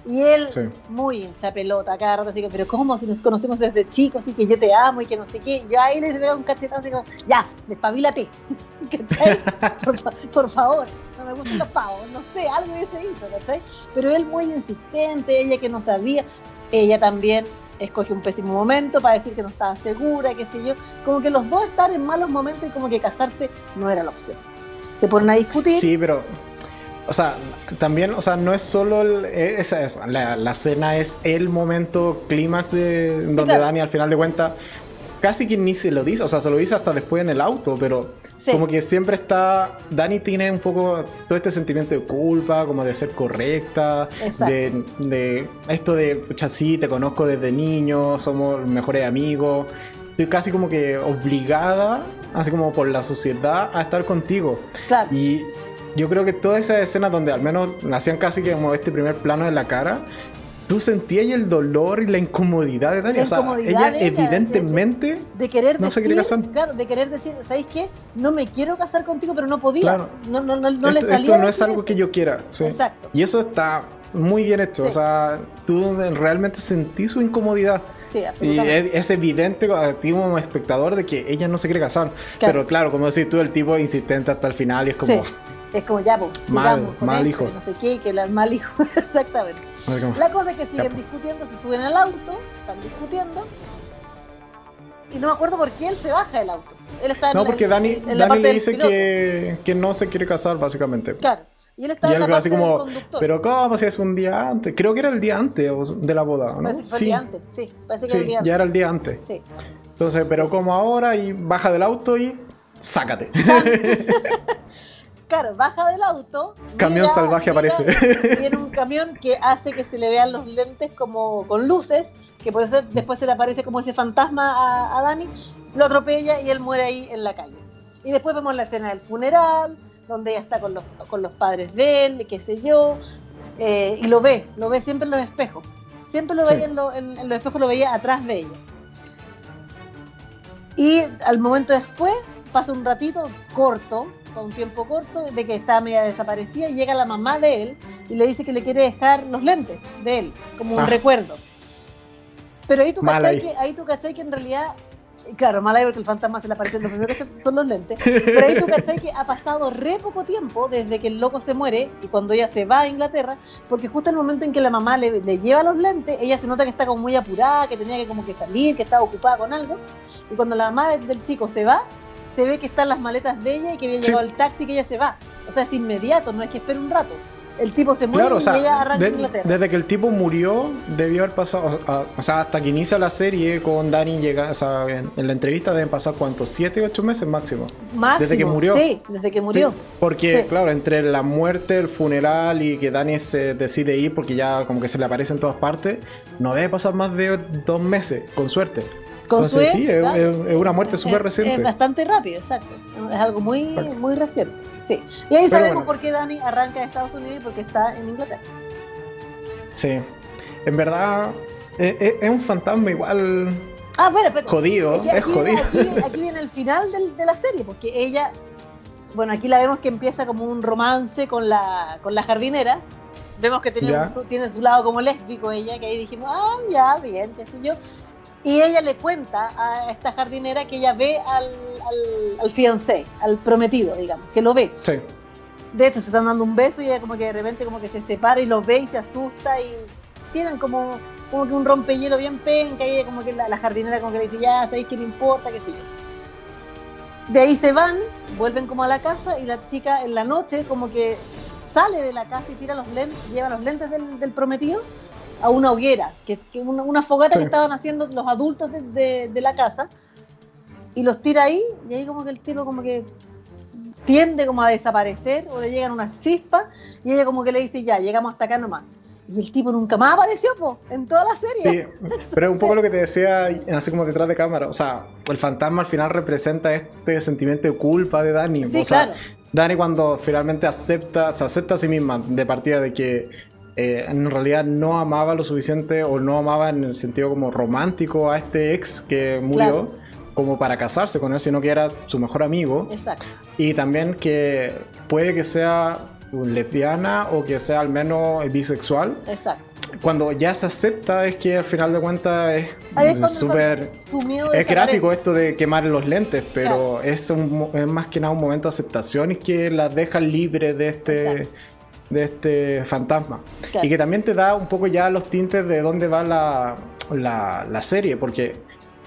Y él, Sí. muy hincha pelota, cada rato así que, pero ¿cómo? Si nos conocemos desde chicos y que yo te amo y que no sé qué. Y yo ahí le pego un cachetazo así como, ya, despabilate. ¿Cachai? Por, por favor, no me gustan los pavos, no sé, algo hubiese dicho, ¿cachai? Pero él muy insistente, ella que no sabía, ella también escoge un pésimo momento para decir que no estaba segura, qué sé yo. Como que los dos están en malos momentos y como que casarse no era la opción. Se ponen a discutir. Sí, pero. O sea, también, o sea, no es solo el- eh, esa, esa, la, la cena es el momento clímax de donde claro. Dani al final de cuentas casi que ni se lo dice, o sea, se lo dice hasta después en el auto, pero Sí. como que siempre está Dani tiene un poco todo este sentimiento de culpa, como de ser correcta, de, de esto de, pucha, sí, te conozco desde niño, somos mejores amigos. Estoy casi como que obligada, así como por la sociedad, a estar contigo. Claro. Y yo creo que todas esas escenas donde al menos hacían casi que como este primer plano de la cara, tú sentías el dolor y la incomodidad de Dani. La O sea, incomodidad ella de ella, evidentemente, de querer No se decir, quiere casar. claro, de querer decir, ¿sabéis qué? No me quiero casar contigo, pero no podía. Claro. No, no, no, no le esto, salía. esto no es algo eso. que yo quiera. sí. Exacto. Y eso está muy bien hecho. Sí. O sea, tú realmente sentí su incomodidad. Sí, Y es evidente a ti como espectador de que ella no se quiere casar. Claro. Pero claro, como decís tú, el tipo insistente hasta el final y es como... Sí. Es como ya, pues, Mal, con mal hijo. No sé qué, que el mal hijo. Exactamente. La cosa es que siguen discutiendo, se suben al auto, están discutiendo. Y no me acuerdo por qué él se baja del auto. Él está en No, la- porque Dani, en la Dani parte le dice que, que no se quiere casar, básicamente. Claro. Y él está Y en la parte así como, del conductor. pero ¿cómo si es un día antes? Creo que era el día antes de la boda, ¿no? Parece que fue el sí, día antes. Sí, parece que sí, el día ya antes. era el día antes. Sí. Entonces, pero como ahora y baja del auto y sácate. Claro, baja del auto. Camión mira- salvaje mira, aparece. Viene un camión que hace que se le vean los lentes como con luces, que por eso después se le aparece como ese fantasma a, a Dani, lo atropella y él muere ahí en la calle. Y después vemos la escena del funeral, donde ella está con los, con los padres de él, qué sé yo, eh, y lo ve, lo ve siempre en los espejos. Siempre lo Sí. veía en, lo- en- en los espejos, lo veía atrás de ella. Y al momento después, pasa un ratito corto, un tiempo corto, de que está media desaparecida y llega la mamá de él y le dice que le quiere dejar los lentes de él, como un Ah. recuerdo. Pero ahí tú cachai que, ahí tú que en realidad, claro, mal ahí porque el fantasma se le aparece, lo primero que se- son los lentes, pero ahí tú cachai que ha pasado re poco tiempo desde que el loco se muere y cuando ella se va a Inglaterra, porque justo en el momento en que la mamá le, le lleva los lentes, ella se nota que está como muy apurada, que tenía que como que salir, que estaba ocupada con algo, y cuando la mamá del chico se va, se ve que están las maletas de ella y que había Sí. llegado el taxi y que ella se va. O sea, es inmediato, no es que espere un rato. el tipo se muere Claro, o sea, y ella arranca de- Inglaterra. desde que el tipo murió, debió haber pasado, o, a- o sea, hasta que inicia la serie con Dani, llega, o sea, en, en la entrevista deben pasar cuántos, siete, ocho meses máximo. Máximo, desde que murió. Sí, desde que murió. Sí, porque, Sí. claro, entre la muerte, el funeral y que Dani se decide ir porque ya como que se le aparece en todas partes, no debe pasar más de dos meses, con suerte. Con Entonces, sí, es- es- es una muerte súper Es- reciente. Es bastante rápido, exacto. Es algo muy, muy reciente. Sí. Y ahí Pero sabemos bueno. por qué Dani arranca de Estados Unidos y porque está en Inglaterra. Sí. En verdad, es, es- es un fantasma igual Ah, bueno, espérate. jodido, que es aquí, viene, jodido. aquí viene- aquí viene el final del- de la serie, porque ella, bueno, aquí la vemos que empieza como un romance con la, con la jardinera. Vemos que tiene, un- su, tiene su lado como lésbico ella, que ahí dijimos, ah, ya, bien, qué sé yo. Y ella le cuenta a esta jardinera que ella ve al, al, al fiancé, al prometido, digamos, que lo ve. Sí. De hecho, se están dando un beso y ella como que de repente como que se separa y lo ve y se asusta y tienen como, como que un rompehielo bien penca y ella como que la, la jardinera como que le dice, ya, sabéis que no importa, qué sé yo. De ahí se van, vuelven como a la casa y la chica en la noche como que sale de la casa y tira los lentes, lleva los lentes del, del prometido a una hoguera, que, que una, una fogata Sí. que estaban haciendo los adultos de, de- de la casa y los tira ahí y ahí como que el tipo como que tiende como a desaparecer o le llegan unas chispas y ella como que le dice ya, llegamos hasta acá nomás. Y el tipo nunca más apareció, po, en toda la serie. Sí, pero es un poco lo que te decía así como detrás de cámara. O sea, el fantasma al final representa este sentimiento de culpa de Dani. Sí, o sea, claro. Dani cuando finalmente acepta, se acepta a sí misma de partida de que eh, en realidad no amaba lo suficiente o no amaba en el sentido como romántico a este ex que murió Claro. como para casarse con él, sino que era su mejor amigo. Exacto. Y también que puede que sea lesbiana o que sea al menos bisexual. Exacto. Cuando ya se acepta es que al final de cuentas es súper... Es gráfico esto de quemar los lentes, pero es, un es más que nada un momento de aceptación y que las deja libre de este, Exacto. De este fantasma. Claro. Y que también te da un poco ya los tintes de dónde va la, la, la serie, porque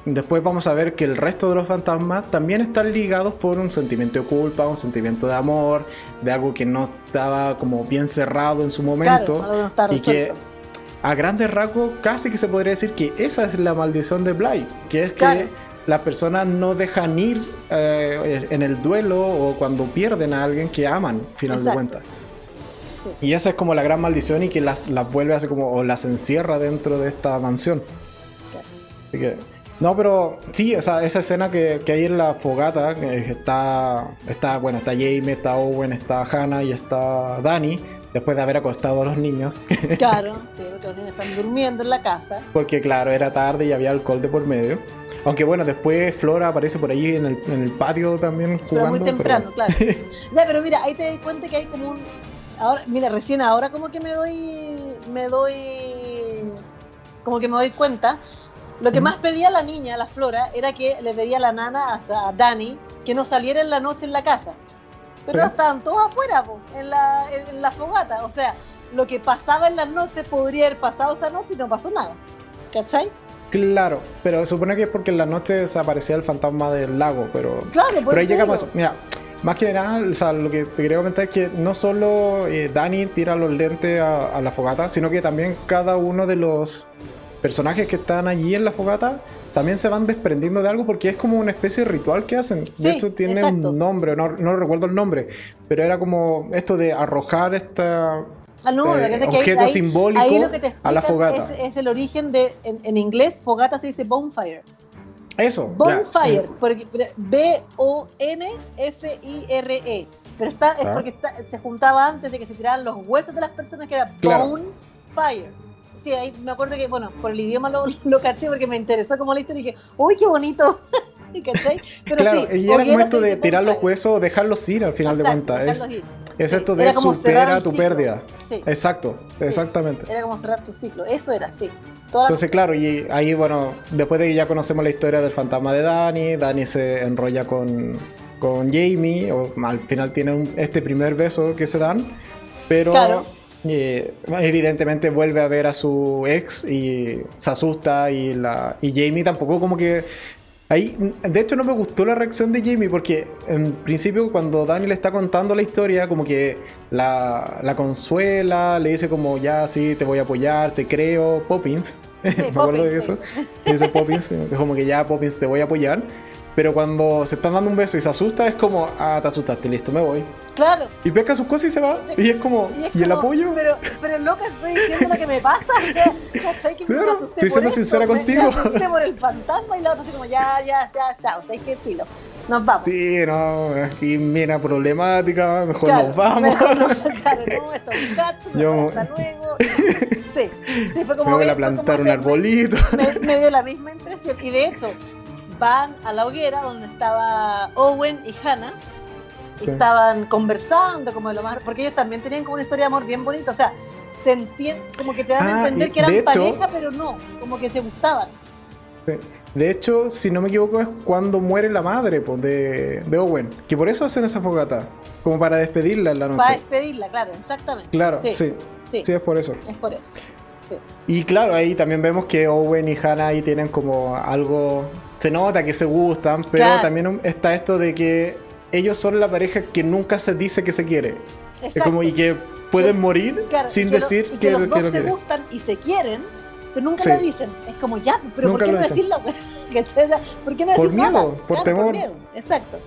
después vamos a ver que el resto de los fantasmas también están ligados por un sentimiento de culpa, un sentimiento de amor, de algo que no estaba como bien cerrado en su momento. Claro, algo no está y que a grandes rasgos casi que se podría decir que esa es la maldición de Bly, que es que Claro. las personas no dejan ir eh, en el duelo o cuando pierden a alguien que aman, final de cuentas. Y esa es como la gran maldición y que las, las vuelve así como, o las encierra dentro de esta mansión. Así que, no, pero sí, o sea, esa escena que, que hay en la fogata, que está, está, bueno, está Jamie, está Owen, está Hannah y está Dani, después de haber acostado a los niños, Claro, sí, porque los niños están durmiendo en la casa. porque claro, era tarde y había alcohol de por medio. Aunque bueno, después Flora aparece por ahí en el, en el patio también Pero jugando. muy temprano, claro. Ya, pero mira, ahí te das cuenta que hay como un. Ahora, mira, recién ahora como que me doy. Me doy. Como que me doy cuenta. Lo que más pedía la niña, la Flora, era que le pedía a la nana, a Dani, que no saliera en la noche en la casa. Pero Sí. estaban todos afuera, po, en, la, en, en la fogata. O sea, lo que pasaba en las noches podría haber pasado esa noche y no pasó nada. ¿Cachai? Claro, pero se supone que es porque en la noche desaparecía el fantasma del lago, pero Claro, por Pero ahí llegamos a digo. eso. Mira, más que nada, o sea, lo que te quería comentar es que no solo eh, Dani tira los lentes a, a la fogata, sino que también cada uno de los personajes que están allí en la fogata también se van desprendiendo de algo porque es como una especie de ritual que hacen. Sí, de hecho, tiene exacto. un nombre, no, no recuerdo el nombre, pero era como esto de arrojar esta Ah, no, eh, es que objeto ahí- simbólico ahí lo que te a la fogata. Es, es el origen de, en, en inglés, fogata se dice bonfire. Eso. ya. Bonfire, porque B-O-N-F-I-R-E. Pero está, es Claro. porque está- se juntaba antes de que se tiraran los huesos de las personas, que era Claro. bonfire. Sí, ahí me acuerdo que, bueno, por el idioma lo, lo caché porque me interesó como la historia y dije, uy, qué bonito. ¿Cachai? Pero Claro, sí, y era como esto de tirar los huesos o dejarlos ir al final Exacto, de cuentas. Es, dejarlos ir. es Sí, esto de supera tu ciclo. pérdida. Sí, Exacto, exactamente. era como cerrar tu ciclo. Eso era, sí. Toda Entonces, claro, y ahí, bueno, después de que ya conocemos la historia del fantasma de Dani, Dani se enrolla con, con Jamie, o al final tiene un- este primer beso que se dan, pero Claro. eh, evidentemente vuelve a ver a su ex y se asusta y, la, y Jamie tampoco como que Ahí, de hecho, no me gustó la reacción de Jamie porque en principio cuando Dani le está contando la historia, como que la, la consuela, le dice como ya sí, te voy a apoyar, te creo, Poppins. me acuerdo de eso. Dice Poppins, es como que ya Poppins te voy a apoyar. Pero cuando se están dando un beso y se asusta, es como, ah, te asustaste, listo, me voy. Claro. Y pesca sus cosas y se va. Y es como, ¿y, el apoyo? Pero, pero loca, estoy diciendo lo que me pasa. O sea, ¿cachai? Que claro, me asusté estoy siendo sincera contigo. Me, asusté por el fantasma y la otra así como, ya, ya, ya, ya. O sea, es que filo. Nos vamos. Sí, no, y mira, problemática, mejor nos vamos. Mejor no, claro, no, esto es un cacho, Yo, hasta luego. Sí, sí, fue como. Me voy a plantar un arbolito. Me, me dio la misma impresión. Y de hecho, van a la hoguera donde estaba Owen y Hannah. Y estaban conversando como de lo más. Porque ellos también tenían como una historia de amor bien bonita. O sea, se entiende, como que te dan a ah, entender que eran pareja, pero no, como que se gustaban. De hecho, si no me equivoco, es cuando muere la madre pues, de, de, Owen. Que por eso hacen esa fogata. Como para despedirla en la noche. Para despedirla, claro, exactamente. Claro, sí. Sí, sí es por eso. Es por eso. Sí. Y claro, ahí también vemos que Owen y Hannah ahí tienen como algo se nota que se gustan, pero también está esto de que ellos son la pareja que nunca se dice que se quiere. Es como y que pueden morir sin decir que, los dos se gustan y se quieren, pero nunca lo dicen. Es como ya, pero ¿por qué no decirlo? ¿Por qué no Por miedo, por temor. Por miedo. Exacto.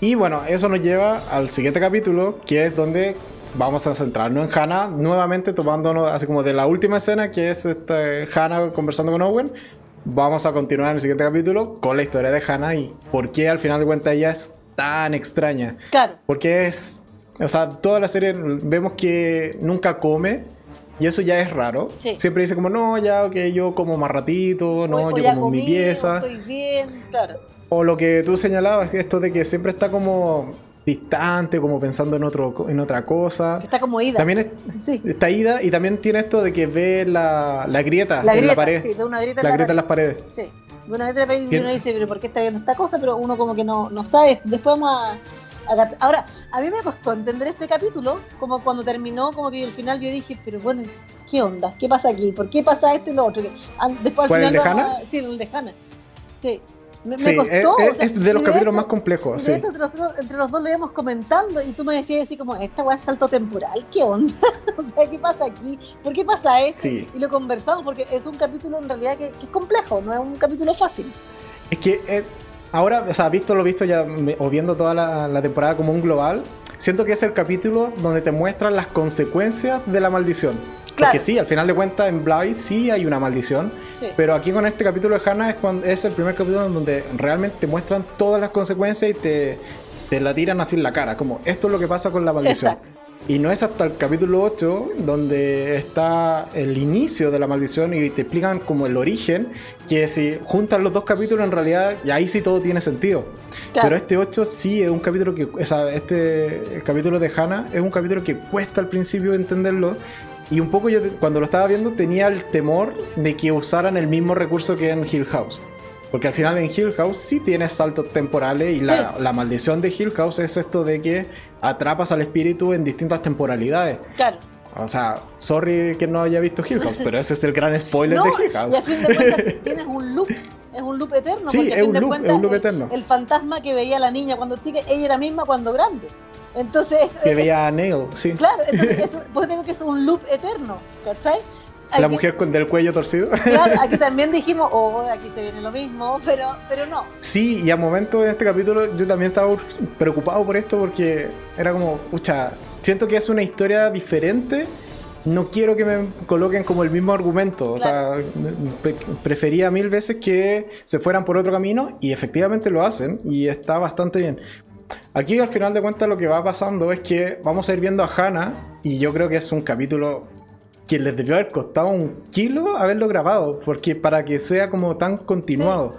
Y bueno, eso nos lleva al siguiente capítulo, que es donde vamos a centrarnos en Hannah, nuevamente tomándonos así como de la última escena, que es este, Hannah conversando con Owen, vamos a continuar en el siguiente capítulo con la historia de Hannah y por qué al final de cuentas ella es tan extraña. Claro. Porque es. O sea, toda la serie vemos que nunca come. Y eso ya es raro. Siempre dice como, no, ya, ok, yo como más ratito, no, yo como mi pieza. Estoy bien, claro. O lo que tú señalabas, esto de que siempre está como distante, como pensando en otro en otra cosa. Está como ida. También está ida y también tiene esto de que ve la, la grieta en la pared. Sí, ve una grieta, la en, grieta en las paredes. Sí, ve una grieta en la pared y uno dice, pero ¿por qué está viendo esta cosa? Pero uno como que no, no sabe. Después vamos a, Ahora, a mí me costó entender este capítulo, como cuando terminó, como que al final yo dije, pero bueno, ¿qué onda? ¿Qué pasa aquí? ¿Por qué pasa esto y lo otro? Después al final... ¿El de Hannah? Sí, el de Hannah. Sí. Me, sí, costó. Es, de los capítulos más complejos. Y de hecho, entre los, dos lo íbamos comentando y tú me decías así como, esta weá es salto temporal, ¿qué onda? o sea, ¿qué pasa aquí? ¿Por qué pasa esto? Y lo conversamos porque es un capítulo en realidad que, es complejo, no es un capítulo fácil. Es que eh, ahora, o sea, visto lo visto ya, o viendo toda la, la temporada como un global, siento que es el capítulo donde te muestran las consecuencias de la maldición. Porque sí, al final de cuentas en Blight sí hay una maldición. Pero aquí con este capítulo de Hannah es, cuando, es el primer capítulo donde realmente te muestran todas las consecuencias y te, te la tiran así en la cara. Como esto es lo que pasa con la maldición. Y no es hasta el capítulo 8 donde está el inicio de la maldición y te explican como el origen, que si juntan los dos capítulos en realidad, y ahí sí todo tiene sentido. Pero este 8 sí es un capítulo que, o sea, este capítulo de Hannah es un capítulo que cuesta al principio entenderlo y un poco yo cuando lo estaba viendo tenía el temor de que usaran el mismo recurso que en Hill House. Porque al final en Hill House sí tienes saltos temporales y la, la, maldición de Hill House es esto de que atrapas al espíritu en distintas temporalidades. Claro. O sea, sorry que no haya visto Hill House, pero ese es el gran spoiler de Hill House. Y a fin de cuentas tienes un loop, es un loop eterno. Sí, porque es, un loop, es un loop eterno. El, el, fantasma que veía la niña cuando chica, ella era misma cuando grande. Entonces. Que veía a Neil, sí. Claro, entonces pues digo que es un loop eterno, ¿cachai? La mujer con del cuello torcido. Claro, aquí también dijimos, oh, aquí se viene lo mismo, pero, pero no. Sí, y a momentos en este capítulo yo también estaba preocupado por esto porque era como, pucha, siento que es una historia diferente. No quiero que me coloquen como el mismo argumento. O sea, prefería mil veces que se fueran por otro camino y efectivamente lo hacen y está bastante bien. Aquí al final de cuentas lo que va pasando es que vamos a ir viendo a Hannah y yo creo que es un capítulo que les debió haber costado un kilo haberlo grabado, porque para que sea como tan continuado.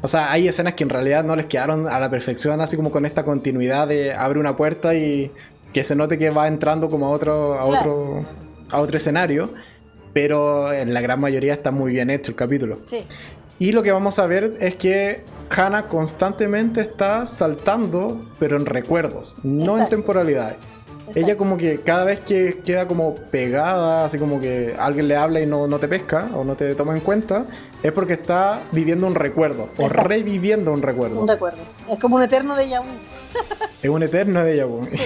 O sea, hay escenas que en realidad no les quedaron a la perfección, así como con esta continuidad de abre una puerta y que se note que va entrando como a otro, a otro, a otro escenario. Pero en la gran mayoría está muy bien hecho el capítulo. Sí. Y lo que vamos a ver es que Hannah constantemente está saltando, pero en recuerdos, no en temporalidades. Ella como que cada vez que queda como pegada, así como que alguien le habla y no, no te pesca o no te toma en cuenta, es porque está viviendo un recuerdo o reviviendo un recuerdo. Un recuerdo. Es como un eterno de vu. Es un eterno de vu. Sí,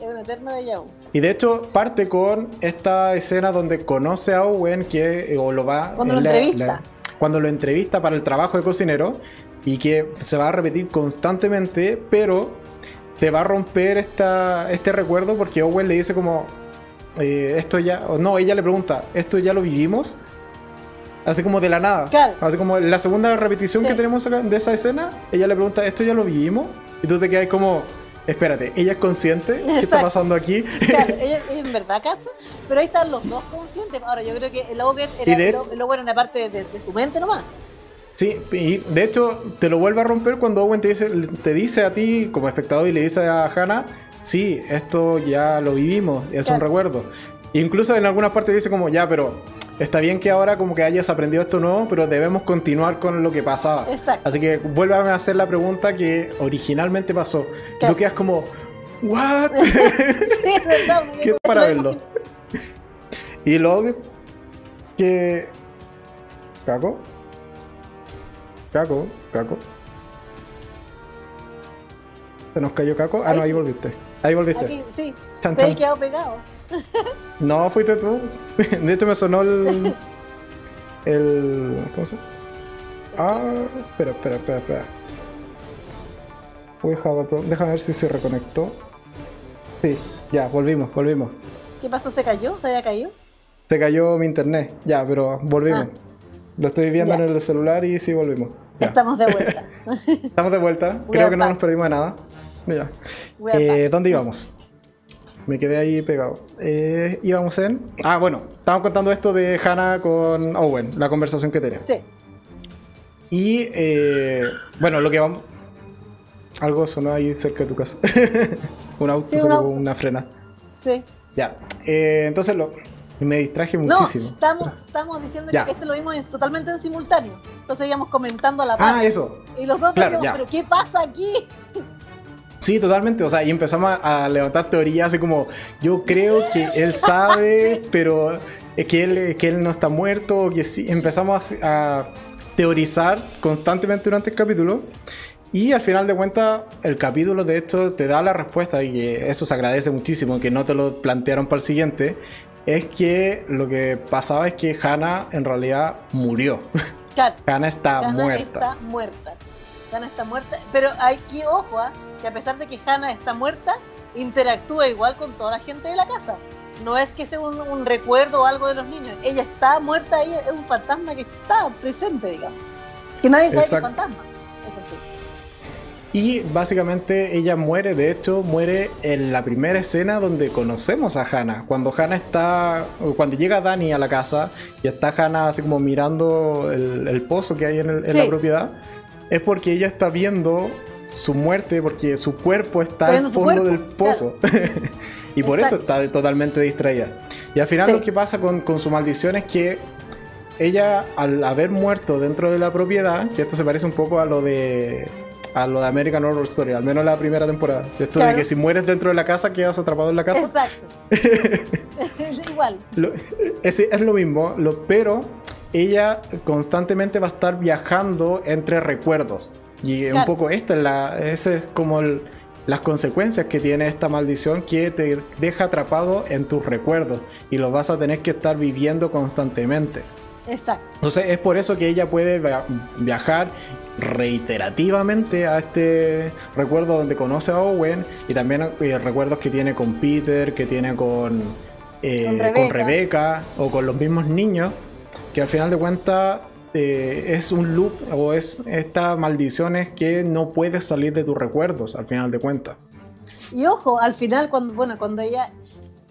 es un eterno de vu. Y de hecho parte con esta escena donde conoce a Owen que o lo va Cuando lo él le- entrevista. cuando lo entrevista para el trabajo de cocinero y que se va a repetir constantemente, pero te va a romper esta, este recuerdo porque Owen le dice como eh, esto ya o no, ella le pregunta, "¿Esto ya lo vivimos?" Así como de la nada. Claro. Así como la segunda repetición Sí. que tenemos acá de esa escena, ella le pregunta, ¿esto ya lo vivimos? Y tú te quedas como, espérate, ¿ella es consciente? ¿Qué está pasando aquí? Claro, ella, ella en verdad cacha, pero ahí están los dos conscientes. Ahora, yo creo que el Owen era, de- el O- el Owen era parte de, de- de su mente nomás. Sí, y de hecho te lo vuelve a romper cuando Owen te dice, te dice a ti como espectador y le dice a Hannah, sí, esto ya lo vivimos, es un recuerdo. Incluso en algunas partes dice como, ya, pero está bien que ahora como que hayas aprendido esto nuevo, pero debemos continuar con lo que pasaba. Exacto. Así que vuélvame a hacer la pregunta que originalmente pasó. Claro. tú quedas como, ¿what? sí, es verdad. ¿Qué para verlo? y luego que... ¿Caco? Caco, Caco. ¿Se nos cayó Caco? Ah, Ahí no, ahí sí. volviste. Ahí volviste. Aquí, sí, Chan, te he chan. quedado pegado. No, fuiste tú. De hecho me sonó el... El... ¿Cómo se llama? Ah, espera, espera, espera, espera. We have a problem. Déjame ver si se reconectó. Sí, ya, volvimos, volvimos. ¿Qué pasó? ¿Se cayó? ¿Se había caído? Se cayó mi internet. Ya, pero volvimos. Ah. Lo estoy viendo Ya. en el celular y sí volvimos. Ya. Estamos de vuelta. Estamos de vuelta. Creo que no nos perdimos de nada. Ya. Eh. ¿Dónde íbamos? Me quedé ahí pegado. Eh, íbamos en. Ah, bueno, estábamos contando esto de Hannah con Owen, la conversación que teníamos. Sí, Y eh, bueno, lo que vamos. Algo sonó ahí cerca de tu casa. un auto, Sí, un auto. una frena. sí. Ya. Eh, entonces lo. Me distraje No, muchísimo. estamos, estamos diciendo Ya. que este lo vimos en- totalmente en simultáneo. Entonces íbamos comentando a la par. Ah, eso. y los dos claro, decíamos, pero ¿qué pasa aquí? Sí, totalmente. O sea, y empezamos a, a levantar teorías así como, yo creo que él sabe, pero es que él, que él no está muerto, que sí. Empezamos a, a teorizar constantemente durante el capítulo. Y al final de cuentas, el capítulo de hecho te da la respuesta y eso se agradece muchísimo, que no te lo plantearon para el siguiente. Es que lo que pasaba es que Hannah en realidad murió. Claro, Hannah está Hannah muerta. está muerta. Hannah está muerta. Pero hay que, ojo, ah, que a pesar de que Hannah está muerta, interactúa igual con toda la gente de la casa. No es que sea un, un recuerdo o algo de los niños. Ella está muerta ahí, es un fantasma que está presente, digamos. Que nadie sabe que es Exacto. fantasma. Eso sí. Y básicamente ella muere, de hecho, muere en la primera escena donde conocemos a Hannah. Cuando Hannah está. Cuando llega Dani a la casa y está Hannah así como mirando el, el pozo que hay en, el- en Sí. la propiedad, es porque ella está viendo su muerte, porque su cuerpo está, al fondo del pozo. y por eso está totalmente distraída. Y al final Sí. lo que pasa con, con su maldición es que ella al haber muerto dentro de la propiedad, que esto se parece un poco a lo de a lo de American Horror Story, al menos la primera temporada. De esto de que si mueres dentro de la casa quedas atrapado en la casa. Exacto. es igual. Lo- es, es lo mismo, lo- pero ella constantemente va a estar viajando entre recuerdos. Y un Claro. poco esta es la, ese es como el- las consecuencias que tiene esta maldición que te deja atrapado en tus recuerdos y los vas a tener que estar viviendo constantemente. Exacto. Entonces es por eso que ella puede via- viajar reiterativamente a este recuerdo donde conoce a Owen y también eh, recuerdos que tiene con Peter, que tiene con, eh, Con con Rebeca. O con los mismos niños, que al final de cuentas eh, es un loop o es esta maldición es que no puedes salir de tus recuerdos al final de cuentas. Y ojo, al final, cuando, bueno, cuando ella,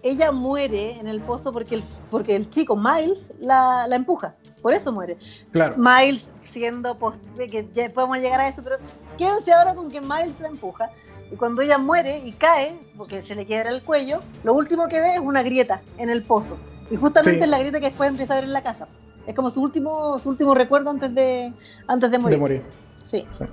ella muere en el pozo porque el, porque el chico Miles la, la empuja. Por eso muere. Claro. Miles siendo pos- que ya podemos llegar a eso, pero quédense ahora con que Miles la empuja. Y cuando ella muere y cae, porque se le quiebra el cuello, lo último que ve es una grieta en el pozo. Y justamente Sí. es la grieta que después empieza a ver en la casa. Es como su último, su último recuerdo antes de, antes de morir. De morir. Sí. Sí.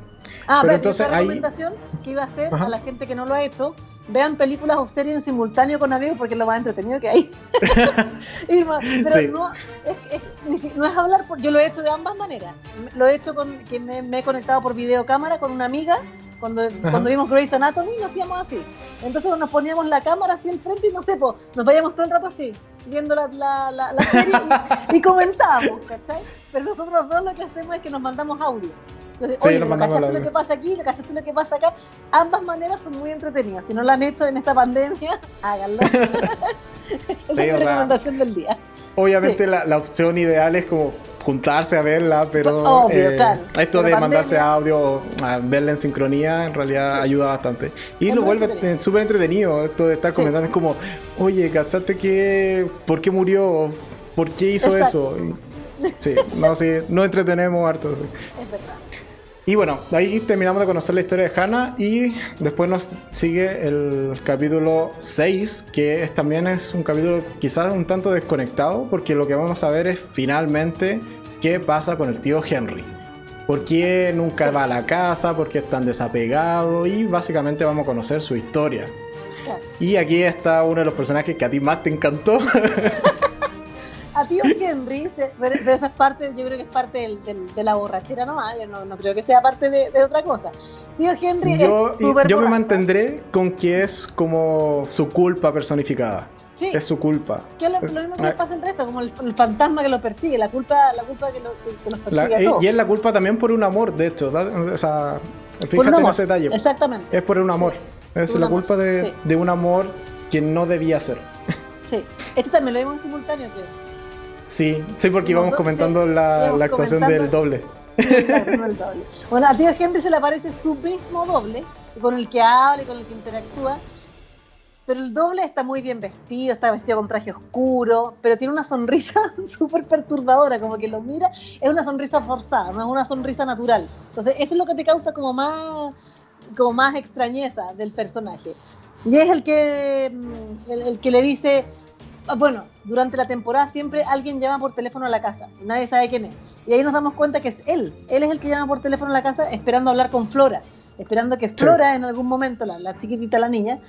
Ah, pero, entonces otra recomendación que iba a hacer a la gente que no lo ha hecho, vean películas o series en simultáneo con amigos porque es lo más entretenido que hay. pero no, es, no es hablar, por, yo lo he hecho de ambas maneras. Lo he hecho con que me, he conectado por videocámara con una amiga. Cuando, cuando vimos Grey's Anatomy lo hacíamos así. Entonces nos poníamos la cámara así al frente y no sé, pues, nos vayamos todo el rato así, viendo la, la, la, serie y, y comentábamos, ¿cachai? Pero nosotros dos lo que hacemos es que nos mandamos audio. Entonces, oye, lo lo que pasa aquí? ¿Lo cachaste lo que pasa acá? Ambas maneras son muy entretenidas. Si no lo han hecho en esta pandemia, háganlo. Esa es la recomendación del día. Obviamente la, la, opción ideal es como juntarse a verla, pero Obvio, eh, claro. esto de mandarse audio, a verla en sincronía, en realidad ayuda bastante. Y lo vuelve súper entretenido, esto de estar comentando, es como, oye, ¿cachaste que, por qué murió? ¿Por qué hizo eso? Sí, no, sí, no entretenemos harto. Es verdad. Y bueno, ahí terminamos de conocer la historia de Hannah y después nos sigue el capítulo 6, que es, también es un capítulo quizás un tanto desconectado, porque lo que vamos a ver es finalmente qué pasa con el tío Henry. ¿Por qué nunca va a la casa? ¿Por qué es tan desapegado? Y básicamente vamos a conocer su historia. Y aquí está uno de los personajes que a ti más te encantó. a tío Henry, pero, eso es parte, yo creo que es parte de la borrachera nomás, yo no, creo que sea parte de, otra cosa. Tío Henry yo, es súper Yo me mantendré con que es como su culpa personificada. Sí. Es su culpa. Que lo, lo mismo que le pasa al resto, como el, fantasma que lo persigue, la culpa, la culpa que, lo, que, los persigue a todos. Y es la culpa también por un amor, de hecho. O sea, fíjate en ese detalle. Exactamente. Es por un amor. Es la culpa de, de, un amor que no debía ser. Sí. Este también lo vimos en simultáneo, creo. Sí, sí, porque íbamos comentando la, actuación del doble. Bueno, a tío Henry se le aparece su mismo doble, con el que habla y con el que interactúa. Pero el doble está muy bien vestido, está vestido con traje oscuro, pero tiene una sonrisa súper perturbadora, como que lo mira, es una sonrisa forzada, no es una sonrisa natural. Entonces, eso es lo que te causa como más, como más extrañeza del personaje. Y es el que, mm, el que le dice, bueno, durante la temporada siempre alguien llama por teléfono a la casa, nadie sabe quién es. Y ahí nos damos cuenta que es él, él es el que llama por teléfono a la casa esperando hablar con Flora, esperando que Flora en algún momento, la, chiquitita, la niña,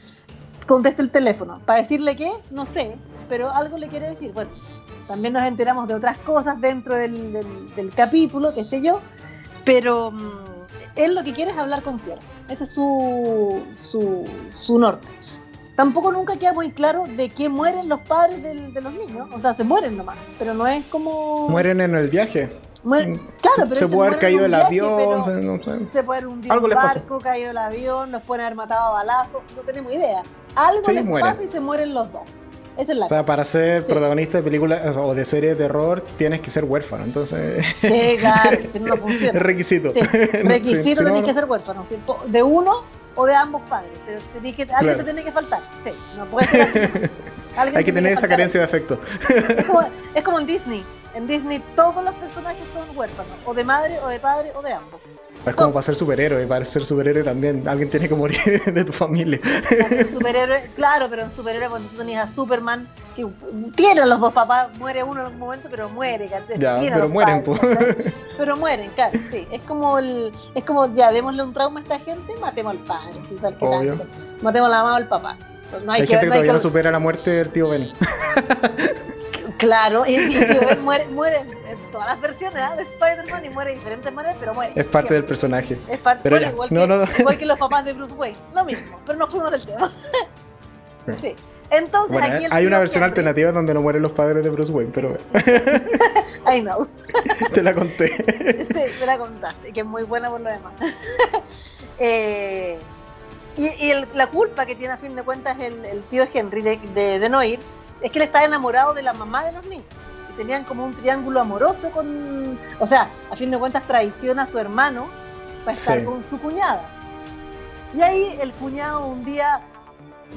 conteste el teléfono. Para decirle qué, no sé, pero algo le quiere decir. Bueno, también nos enteramos de otras cosas dentro del, del, capítulo, qué sé yo, pero mm, él lo que quiere es hablar con Flora. Ese es su, su, su norte tampoco nunca queda muy claro de qué mueren los padres de los niños. O sea, se mueren nomás, pero no es como... Mueren en el viaje. claro, pero se, puede haber caído el avión, se, no sé. se puede haber hundido un barco, caído el avión, nos pueden haber matado a balazos, no tenemos idea. Algo les pasa y se mueren los dos. Esa es la o sea, para ser protagonista de películas o de serie de terror tienes que ser huérfano, entonces... Sí, claro, si no, no funciona. Requisito. Sí. Requisito tenés que ser huérfano. De uno o de ambos padres, pero que, alguien te tiene que faltar. Sí, no puede ser. Hay que tener esa carencia de afecto. Es como, es como en Disney. En Disney todos los personajes son huérfanos, o de madre, o de padre, o de ambos. Es como para ser superhéroe, para ser superhéroe también alguien tiene que morir de tu familia. Superhéroe, claro, pero en superhéroe cuando tú tenías a Superman, que tiene a los dos papás, muere uno en algún momento, pero muere, ya, pero mueren, Pero mueren, claro, sí. Es como el, es como ya démosle un trauma a esta gente, matemos al padre, tal que tal, matemos a la mamá o al papá. Pues no hay, que, gente que todavía no supera la muerte del tío Benny. Claro, y, y muere, muere, en todas las versiones ¿eh? de Spider-Man y muere de diferentes maneras, pero muere. Es parte del personaje. Es parte, pero igual, que, igual que los papás de Bruce Wayne, lo mismo, pero no fuimos del tema. sí. Entonces, aquí el hay una versión alternativa donde no mueren los padres de Bruce Wayne, pero. I know. Te la conté. sí, te la contaste, que es muy buena por lo demás. eh, y, y el, la culpa que tiene a fin de cuentas el, el tío Henry de, de, de no ir es que él estaba enamorado de la mamá de los niños. Y tenían como un triángulo amoroso con. O sea, a fin de cuentas traiciona a su hermano para estar con su cuñada. Y ahí el cuñado un día,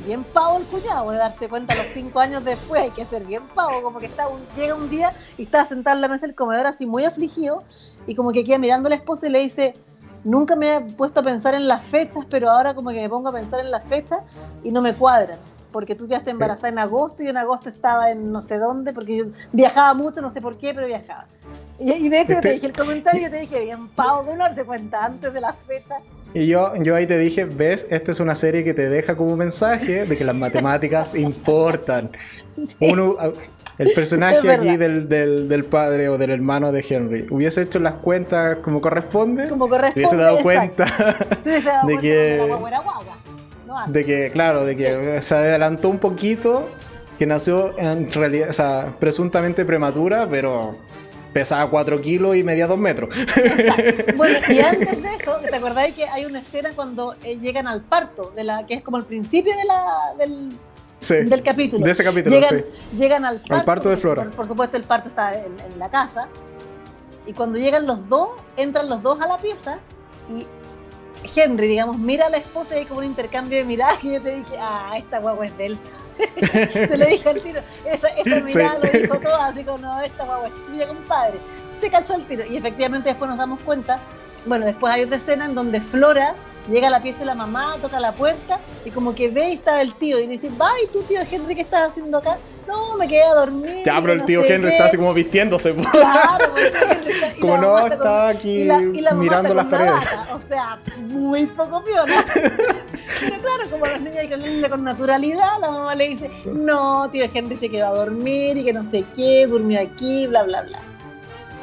bien pavo el cuñado, de darse cuenta los cinco años después, hay que ser bien pavo, como que está llega un día y está sentado en la mesa del comedor así muy afligido y como que queda mirando a la esposa y le dice, nunca me he puesto a pensar en las fechas, pero ahora como que me pongo a pensar en las fechas y no me cuadran porque tú quedaste embarazada en agosto y en agosto estaba en no sé dónde, porque yo viajaba mucho, no sé por qué, pero viajaba. Y, de hecho Este- te dije el comentario y te dije, bien, pavo, que uno darse cuenta antes de la fecha. Y yo, yo ahí te dije, ves, esta es una serie que te deja como mensaje de que las matemáticas importan. Sí. Uno, el personaje aquí del, del, del padre o del hermano de Henry hubiese hecho las cuentas como corresponde, Como corresponde. hubiese dado cuenta Se hubiese dado de cuenta que- guagua guagua. No de que, claro, de que se adelantó un poquito, que nació en realidad, o sea, presuntamente prematura, pero pesaba 4 kilos y medía 2 metros. Exacto. Bueno, y antes de eso, ¿te acordáis que hay una escena cuando eh, llegan al parto, de la que es como el principio de la, del, Sí, del capítulo? de ese capítulo, llegan, sí. llegan al parto, parto de Flora. Por, por supuesto, el parto está en, en la casa. Y cuando llegan los dos, entran los dos a la pieza y Henry, digamos, mira a la esposa y hay como un intercambio de miradas y yo te dije, ah, esta guagua es de él. te lo dije al tiro. Esa, esa Sí. mirada lo dijo todo, así como, no, esta guagua es tuya, compadre. Se cachó el tiro. Y efectivamente después nos damos cuenta, bueno, después hay otra escena en donde Flora llega a la pieza de la mamá, toca la puerta y como que ve y estaba el tío y le dice, va, ¿y tú tío Henry qué estás haciendo acá? No, me quedé a dormir. Ya, pero el no tío Henry qué". está así como vistiéndose. Claro, porque el tío Henry está- y Como la no, está con- aquí y la- y la mamá mirando las paredes. navaja, O sea, muy poco piola. Pero claro, como los niños hay que hablarle con naturalidad, la mamá le dice, no, tío Henry se quedó a dormir y que no sé qué, durmió aquí, bla, bla, bla.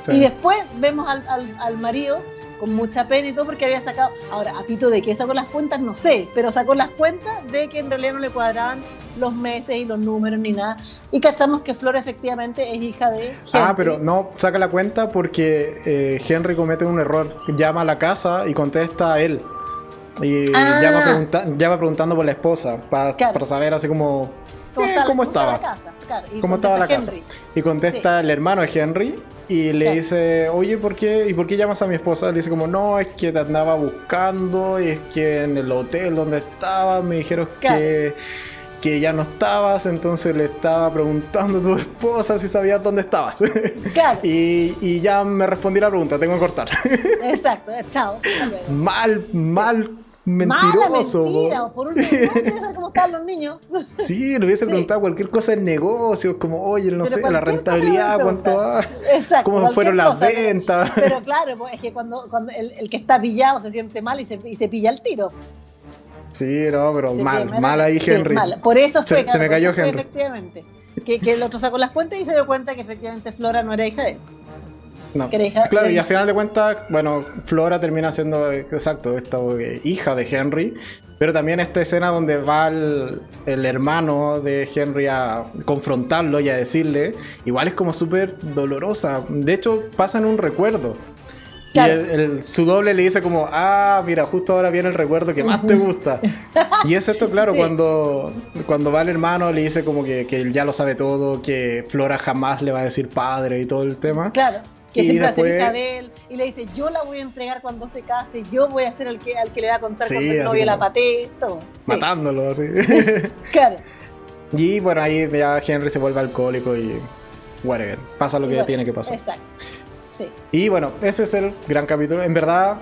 Sí. Y después vemos al, al, al marido con mucha pena y todo porque había sacado, ahora, a pito de qué sacó las cuentas, no sé, pero sacó las cuentas de que en realidad no le cuadraban los meses y los números ni nada. Y cachamos que Flora efectivamente es hija de Henry. Ah, pero no saca la cuenta porque eh, Henry comete un error. Llama a la casa y contesta a él. Y Ah. llama, pregunta- llama preguntando por la esposa para, Claro. para saber así como ¿Cómo, está, estaba. la casa? Claro, y cómo estaba la casa. Henry. Y contesta el hermano de Henry y le Claro. dice, oye, ¿por qué? ¿Y por qué llamas a mi esposa? Le dice como, no, es que te andaba buscando, y es que en el hotel donde estaba me dijeron Claro. que, que ya no estabas, entonces le estaba preguntando a tu esposa si sabías dónde estabas. Claro, y, y ya me respondí la pregunta, tengo que cortar. exacto, chao. mal, mal, mentiroso. mentira, po. o por último, no cómo están los niños. Sí, le hubiese Sí. preguntado cualquier cosa del negocio, como, oye, no Pero sé, la rentabilidad, cuánto va, preguntar. Exacto. cómo fueron las cosa, ventas. Pero claro, pues, es que cuando, cuando el, el que está pillado se siente mal y se, y se pilla el tiro. Sí, no, pero mal, primera- mal ahí sí, Henry. mal. Por eso Se- fue, se claro, me cayó fue, Henry. efectivamente. Que, que el otro sacó las cuentas y se dio cuenta que efectivamente Flora no era hija de él. No. Claro, y al final de cuentas, bueno, Flora termina siendo, exacto, esta eh, hija de Henry, pero también esta escena donde va el, el hermano de Henry a confrontarlo y a decirle, igual es como súper dolorosa. De hecho, pasa en un recuerdo. Claro. Y el- el- su doble le dice como, ah, mira, justo ahora viene el recuerdo que más te gusta. y es esto, claro, Sí. cuando, cuando va el hermano le dice como que, que él ya lo sabe todo, que Flora jamás le va a decir padre y todo el tema. Claro, que Y siempre va a ser después- hija de él. Y le dice, yo la voy a entregar cuando se case, yo voy a ser el que, al que le va a contar Sí, cuando el novio la como- patee, todo. Sí, Matándolo, así. Claro. y bueno, ahí ya Henry se vuelve alcohólico y whatever. Pasa lo que bueno, tiene que pasar. Exacto. Sí. Y bueno, ese es el gran capítulo. En verdad,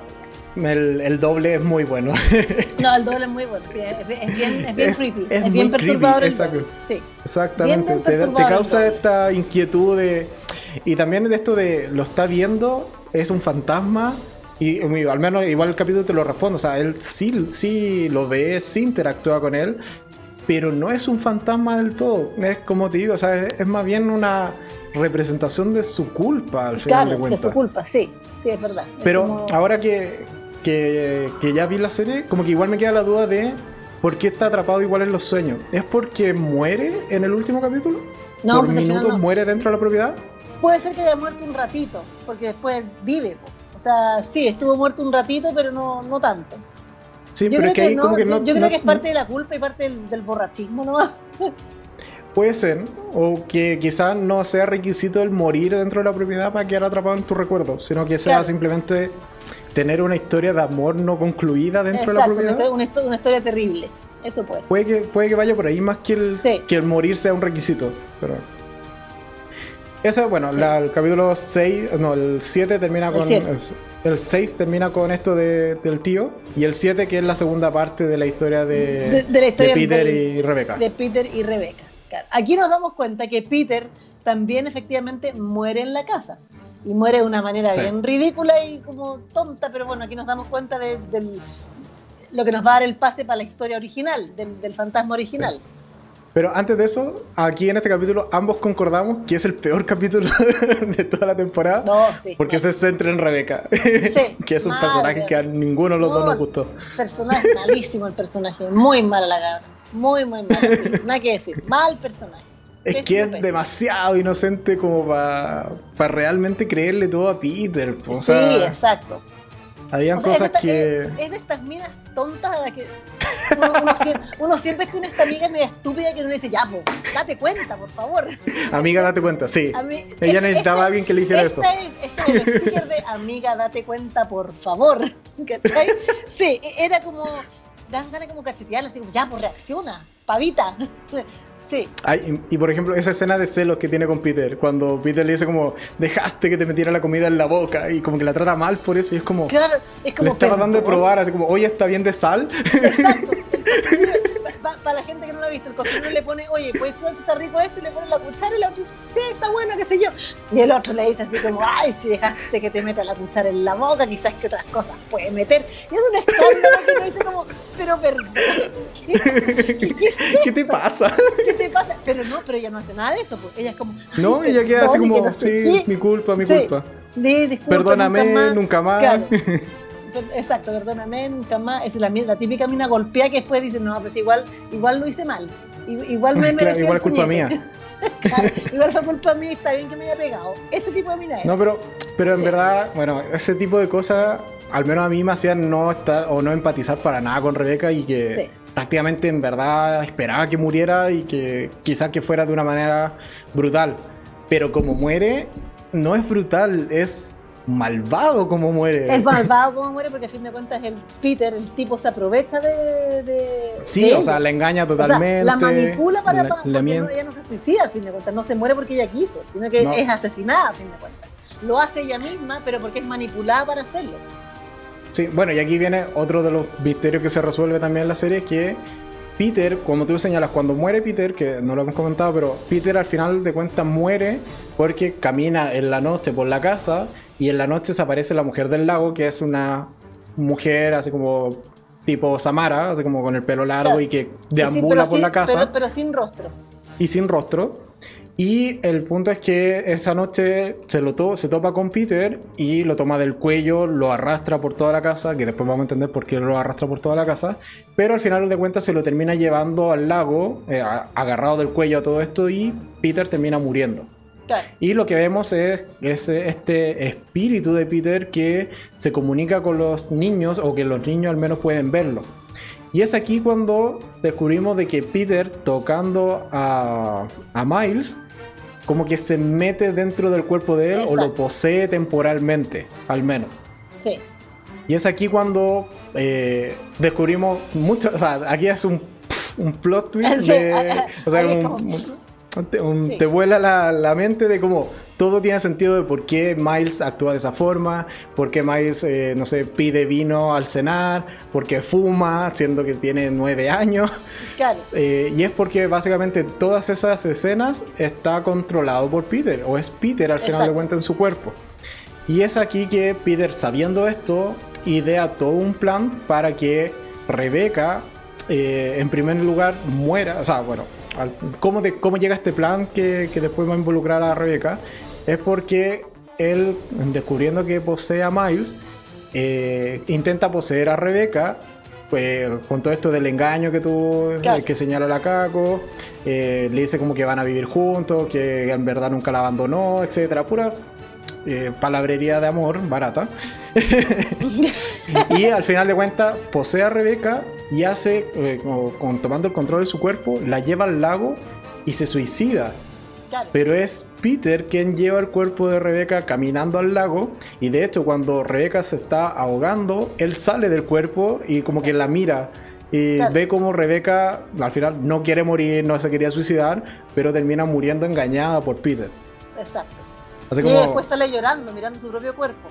el, el doble es muy bueno. No, el doble es muy bueno. sí, es, es bien, es bien Es- creepy. es bien perturbador. exacto. Sí. Exactamente, Bien, bien te, causa esta inquietud de... Y también de esto de lo está viendo, es un fantasma. Y al menos igual el capítulo te lo responde. O sea, él sí, sí lo ve, sí interactúa con él. Pero no es un fantasma del todo. Es como te digo, o sea, es, más bien una representación de su culpa al final de Claro, de cuentas. su culpa, sí. Sí, es verdad. Pero como- ahora que, que, que ya vi la serie, como que igual me queda la duda de por qué está atrapado igual en los sueños. ¿Es porque muere en el último capítulo? No, ¿Por pues minutos no. muere dentro de la propiedad? Puede ser que haya muerto un ratito, porque después vive. O sea, sí, estuvo muerto un ratito, pero no, no tanto. Sí, Yo pero creo es que ahí no, como que no, yo creo que es parte de la culpa y parte del, del borrachismo nomás. Puede ser, o que quizás no sea requisito el morir dentro de la propiedad para quedar atrapado en tu recuerdo, sino que sea Claro. simplemente tener una historia de amor no concluida dentro de la una propiedad. historia, una histo- una historia terrible. Eso puede ser. Puede que, puede que vaya por ahí más que el, Sí. que el morir sea un requisito. Pero. Ese, bueno, Sí. la- el capítulo 6, no, el 7 termina El con. es- El 6 termina con esto de- del tío. Y el 7, que es la segunda parte de la historia de, De- de la historia Peter del- y Rebecca. de Peter y Rebeca. Aquí nos damos cuenta que Peter también efectivamente muere en la casa. Y muere de una manera bien ridícula y como tonta, pero bueno, aquí nos damos cuenta de, lo que nos va a dar el pase para la historia original, del, fantasma original. Pero antes de eso, aquí en este capítulo ambos concordamos que es el peor capítulo de toda la temporada. No, sí, porque se centra en Rebeca. Sí, que es un personaje que a ninguno de los dos nos gustó. Personaje malísimo el personaje, muy mala la cabra. Muy, muy mal. nada que decir. Mal personaje. Es que es demasiado inocente como para realmente creerle todo a Peter. sí, exacto. Habían cosas que. Es, de estas minas tontas a las que. Uno, siempre, tiene esta amiga media estúpida que uno le dice, ya, po, date cuenta, por favor. Amiga, date cuenta, sí. Ella necesitaba a alguien que le dijera eso. Esta es el sticker de amiga, date cuenta, por favor. ¿Cachai? Sí, e, era como dan ganas como cachetearla, así como, ya, pues reacciona, pavita. Sí. Ay, y, por ejemplo, esa escena de celos que tiene con Peter, cuando Peter le dice como, dejaste que te metiera la comida en la boca, y como que la trata mal por eso, y es como, claro, es como, le está tratando de probar, así como, oye, está bien de sal. Exacto. Para la gente que no lo ha visto, el cocinero le pone, oye, ¿puedes probar si está rico esto? Y le pone la cuchara y el otro dice, sí, está bueno, qué sé yo. Y el otro le dice así como, ay, si dejaste que te meta la cuchara en la boca, quizás que otras cosas puede meter. Y es un escándalo que uno dice como, pero perdón, ¿qué, te pasa? ¿Qué te pasa? Pero no, pero ella no hace nada de eso, pues ella es como... No, ella queda así como, sí, mi culpa, mi culpa. Perdóname, nunca más. exacto, perdóname, nunca más. Es la, la típica mina golpea que después dice, no, pues igual, igual lo hice mal. Igual me mereció. igual es culpa mía. igual fue culpa mía, está bien que me haya pegado. Ese tipo de mina es. No, pero, pero en verdad, bueno, ese tipo de cosas, al menos a mí me hacían no estar o no empatizar para nada con Rebeca y que prácticamente en verdad esperaba que muriera y que quizás que fuera de una manera brutal. Pero como muere, no es brutal, es malvado como muere. Es malvado como muere porque a fin de cuentas el Peter, el tipo se aprovecha de... sí, o sea, la engaña totalmente. la manipula para... La, porque ella no se suicida a fin de cuentas, no se muere porque ella quiso, sino que es asesinada a fin de cuentas. Lo hace ella misma, pero porque es manipulada para hacerlo. Sí, bueno, y aquí viene otro de los misterios que se resuelve también en la serie, que Peter, como tú señalas, cuando muere Peter, que no lo hemos comentado, pero Peter al final de cuentas muere porque camina en la noche por la casa y en la noche se aparece la mujer del lago, que es una mujer así como tipo Samara, así como con el pelo largo y que deambula por la casa. Pero, sin rostro. Y sin rostro. Y el punto es que esa noche se, lo se topa con Peter y lo toma del cuello, lo arrastra por toda la casa, que después vamos a entender por qué lo arrastra por toda la casa, pero al final de cuentas se lo termina llevando al lago, eh, agarrado del cuello a todo esto y Peter termina muriendo. Y lo que vemos es, este espíritu de Peter que se comunica con los niños o que los niños al menos pueden verlo. Y es aquí cuando descubrimos de que Peter tocando a, Miles como que se mete dentro del cuerpo de él o lo posee temporalmente, al menos. Sí. Y es aquí cuando eh, descubrimos mucho, o sea, aquí es un, plot twist de, o sea, te, vuela la, mente de cómo todo tiene sentido de por qué Miles actúa de esa forma, por qué Miles, eh, no sé, pide vino al cenar, por qué fuma, siendo que tiene nueve años. Claro. Eh, y es porque básicamente todas esas escenas está controlado por Peter, o es Peter al final de cuentas en su cuerpo. Y es aquí que Peter, sabiendo esto, idea todo un plan para que Rebeca, eh, en primer lugar, muera, o sea, bueno, cómo, cómo llega este plan que, después va a involucrar a Rebeca, es porque él, descubriendo que posee a Miles, eh, intenta poseer a Rebeca, pues con todo esto del engaño que tú, que señala la Caco, eh, le dice como que van a vivir juntos, que en verdad nunca la abandonó, etcétera, pura eh, palabrería de amor barata. y al final de cuentas posee a Rebeca y hace, eh, con, tomando el control de su cuerpo, la lleva al lago y se suicida. Pero es Peter quien lleva el cuerpo de Rebeca caminando al lago y de hecho cuando Rebeca se está ahogando, él sale del cuerpo y como que la mira y ve como Rebeca al final no quiere morir, no se quería suicidar, pero termina muriendo engañada por Peter. Exacto. y después sale llorando, mirando su propio cuerpo.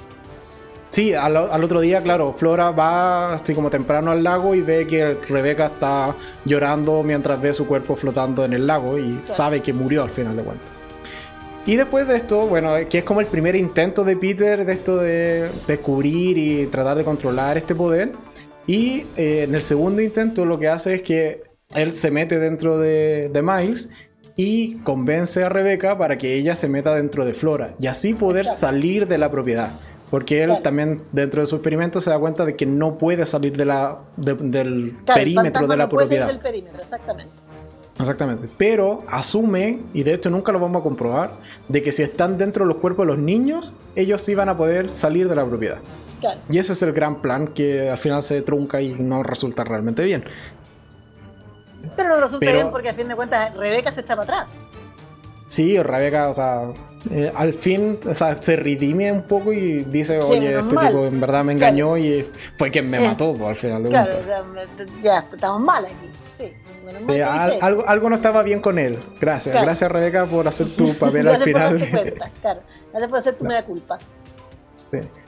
Sí, al, otro día, claro, Flora va así como temprano al lago y ve que Rebeca está llorando mientras ve su cuerpo flotando en el lago y sabe que murió al final de cuentas. Y después de esto, bueno, que es como el primer intento de Peter de esto de descubrir y tratar de controlar este poder. Y eh, en el segundo intento lo que hace es que él se mete dentro de, de Miles y convence a Rebeca para que ella se meta dentro de Flora y así poder salir de la propiedad. Porque él también dentro de su experimento se da cuenta de que no puede salir de la, del perímetro de la propiedad. del perímetro, exactamente. Exactamente. Pero asume, y de hecho nunca lo vamos a comprobar, de que si están dentro de los cuerpos de los niños, ellos sí van a poder salir de la propiedad. Claro. Y ese es el gran plan que al final se trunca y no resulta realmente bien. Pero no resulta bien porque a fin de cuentas Rebeca se está para atrás. Sí, Rebeca, o sea, eh, al fin, o sea, se redime un poco y dice, oye, este tipo en verdad me engañó y fue quien me eh, mató, pues, al final. claro, ya, estamos mal aquí, sí. Eh, algo, algo no estaba bien con él. Gracias, gracias Rebeca por hacer tu papel al final. claro, gracias por hacer tu media culpa.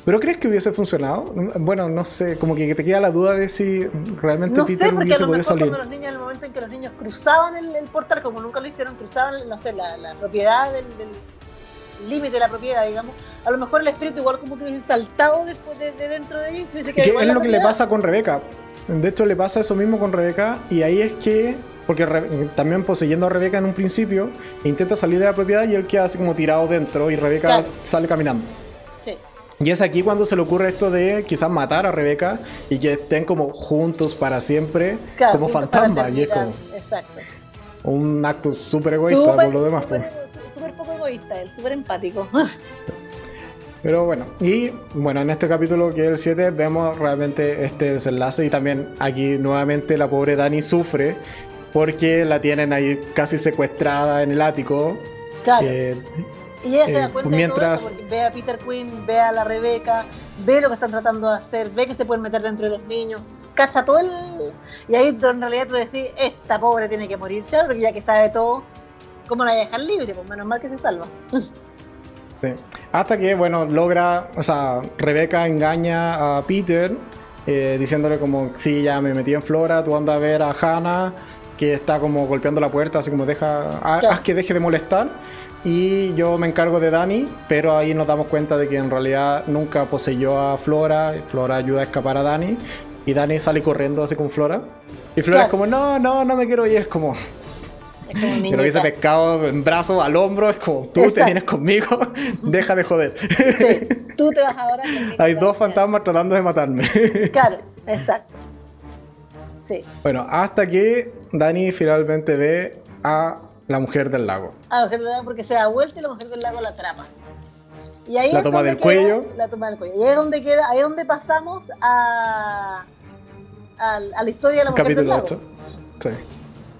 ¿Pero crees que hubiese funcionado? Bueno, no sé, como que te queda la duda de si realmente no Peter sé, hubiese podido salir. Los niños, en el momento en que los niños cruzaban el, portal, como nunca lo hicieron, cruzaban, no sé, la, propiedad del, límite de la propiedad, digamos, a lo mejor el espíritu igual como que hubiese saltado después de, dentro de ellos quedado. es lo que le pasa con Rebeca. De hecho, le pasa eso mismo con Rebeca y ahí es que porque también poseyendo a Rebeca en un principio, intenta salir de la propiedad y él queda así como tirado dentro y Rebeca sale caminando. Y es aquí cuando se le ocurre esto de quizás matar a Rebeca y que estén como juntos para siempre, como fantasmas. Y es como exacto. un acto súper egoísta por lo demás. Pues. Egoísta, él, súper empático. Pero bueno, y bueno, en este capítulo que es el 7 vemos realmente este desenlace y también aquí nuevamente la pobre Dani sufre porque la tienen ahí casi secuestrada en el ático. Claro. Y ella se da eh, cuenta mientras... de todo porque ve a Peter Quinn, ve a la Rebeca, ve lo que están tratando de hacer, ve que se pueden meter dentro de los niños, cacha todo el... Y ahí en realidad tú decís, esta pobre tiene que morirse, porque ya que sabe todo, ¿cómo la voy a dejar libre? Pues menos mal que se salva. Sí. Hasta que, bueno, logra, o sea, Rebeca engaña a Peter eh, diciéndole como, sí, ya me metí en Flora, tú andas a ver a Hannah que está como golpeando la puerta, así como deja, haz que deje de molestar y yo me encargo de Dani, pero ahí nos damos cuenta de que en realidad nunca poseyó a Flora, Flora ayuda a escapar a Dani, y Dani sale corriendo así con Flora, y Flora es como, no, no, no me quiero ir, es como... Es como Pero ese pescado en brazo, al hombro, es como, tú te vienes conmigo, deja de joder. Sí, tú te vas ahora Hay dos fantasmas tratando de matarme. Claro, exacto. Sí. Bueno, hasta que Dani finalmente ve a la mujer del lago. Ah, la mujer del lago porque se da vuelta y la mujer del lago la atrapa. Y ahí la toma del cuello. La toma del cuello. Y ahí es donde queda, ahí es donde pasamos a, a, la historia de la mujer del lago. 8. Sí.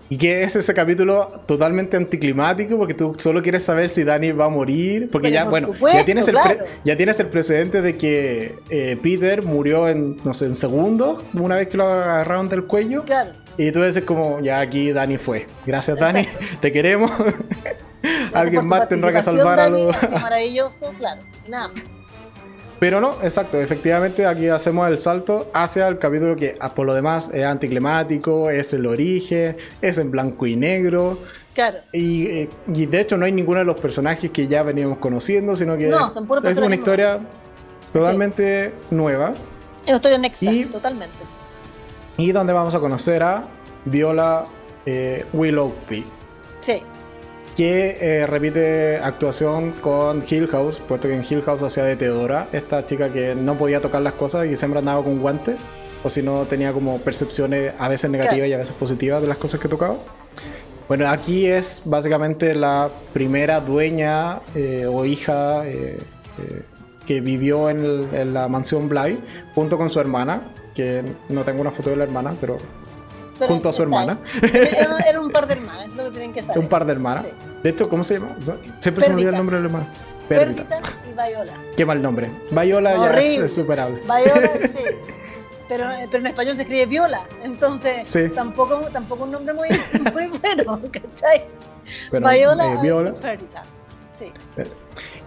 Y que es ese capítulo totalmente anticlimático porque tú solo quieres saber si Dani va a morir. Porque ya, bueno, ya, tienes el ya tienes el precedente de que eh, Peter murió en, no sé, en segundos, una vez que lo agarraron del cuello. Claro. Y tú dices como, ya aquí Dani fue. Gracias Dani, te queremos. Alguien más tendrá que salvar a los... Maravilloso, claro. Nada. Pero no, exacto, efectivamente aquí hacemos el salto hacia el capítulo que ah, por lo demás es anticlimático, es el origen, es en blanco y negro. Claro. Y, eh, y de hecho no hay ninguno de los personajes que ya veníamos conociendo, sino que es una historia totalmente nueva. Es una historia nexa, totalmente. Y donde vamos a conocer a Viola eh, Willoughby. Que eh, repite actuación con Hill House, puesto que en Hill House hacía de Teodora, esta chica que no podía tocar las cosas y siempre andaba con guantes, o si no tenía como percepciones a veces negativas y a veces positivas de las cosas que tocaba. Bueno, aquí es básicamente la primera dueña eh, o hija eh, que vivió en, en, la mansión Bly junto con su hermana, que no tengo una foto de la hermana, pero, junto a su hermana. Era, un par de hermanas, es lo que tienen que saber. Un par de hermanas. De hecho, ¿cómo se llama? Siempre se me olvida el nombre de la hermana. Perdita. y Viola. Qué mal nombre. Viola ya es, superable. Viola, sí. Pero, pero, en español se escribe Viola, entonces tampoco, tampoco un nombre muy, muy bueno, ¿cachai? Viola, eh, Viola. Perdita. Sí.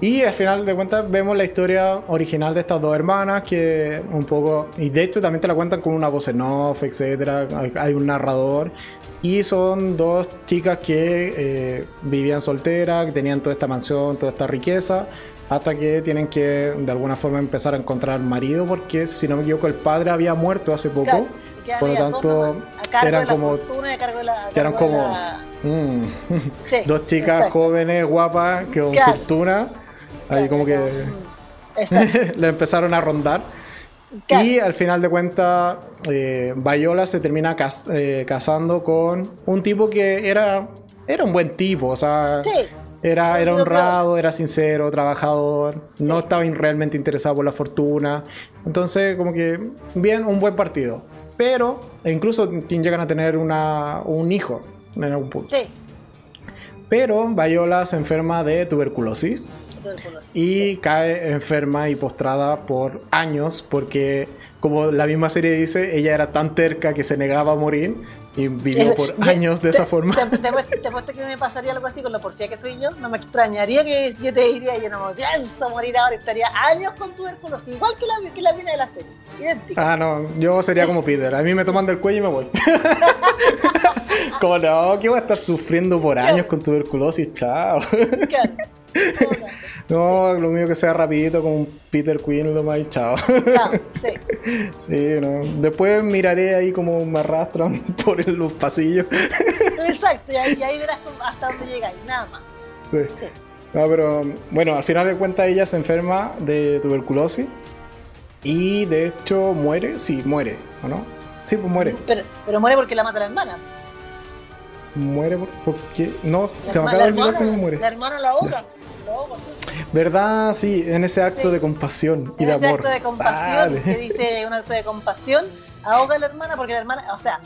Y al final de cuentas vemos la historia original de estas dos hermanas que un poco, y de hecho también te la cuentan con una voz en off, etcétera, hay, un narrador y son dos chicas que eh, vivían solteras, que tenían toda esta mansión, toda esta riqueza, hasta que tienen que de alguna forma empezar a encontrar marido porque si no me equivoco el padre había muerto hace poco. Claro, por lo tanto, a eran como- eran como- Mm. Dos chicas exacto, jóvenes, guapas, que con Claro. fortuna, ahí claro, como que mm, le empezaron a rondar. claro. Y al final de cuentas, eh, Viola se termina cas- eh, casando con un tipo que era, era un buen tipo, o sea, Sí, era, era honrado, era sincero, trabajador, no estaba realmente interesado por la fortuna. Entonces, como que, bien, un buen partido. Pero, incluso llegan a tener una, un hijo en algún punto. sí. Pero Viola se enferma de tuberculosis tuberculosis. y cae enferma y postrada por años porque como la misma serie dice, ella era tan terca que se negaba a morir y vivió por años de te- esa forma. Te, te, apuesto que me pasaría algo así con la porcía que soy yo. No me extrañaría que yo te diría, yo no me pienso morir ahora, estaría años con tuberculosis, igual que la, que la mina de la serie. Idéntica. Ah, no, yo sería como Peter, a mí me toman del cuello y me voy. como no, que voy a estar sufriendo por años con tuberculosis, chao. Claro. No, lo mío que sea rapidito como un Peter Queen lo más y chao. Chao, sí. Sí, no. Después miraré ahí como me arrastran por los pasillos. Exacto, y ahí, y ahí verás hasta dónde llegáis, nada más. Sí. Sí. No, pero bueno, al final de cuentas ella se enferma de tuberculosis y de hecho muere, sí, muere, ¿o no? Sí, pues muere. Pero, pero muere porque la mata la hermana. Muere por- porque no, La, se me acaba de la olvidar cómo muere. la hermana la ahoga. La ahoga. ¿Verdad? Sí, en ese acto Sí. de compasión y En de ese amor. acto de compasión, Sale. que dice un acto de compasión, ahoga a la hermana porque la hermana, o sea,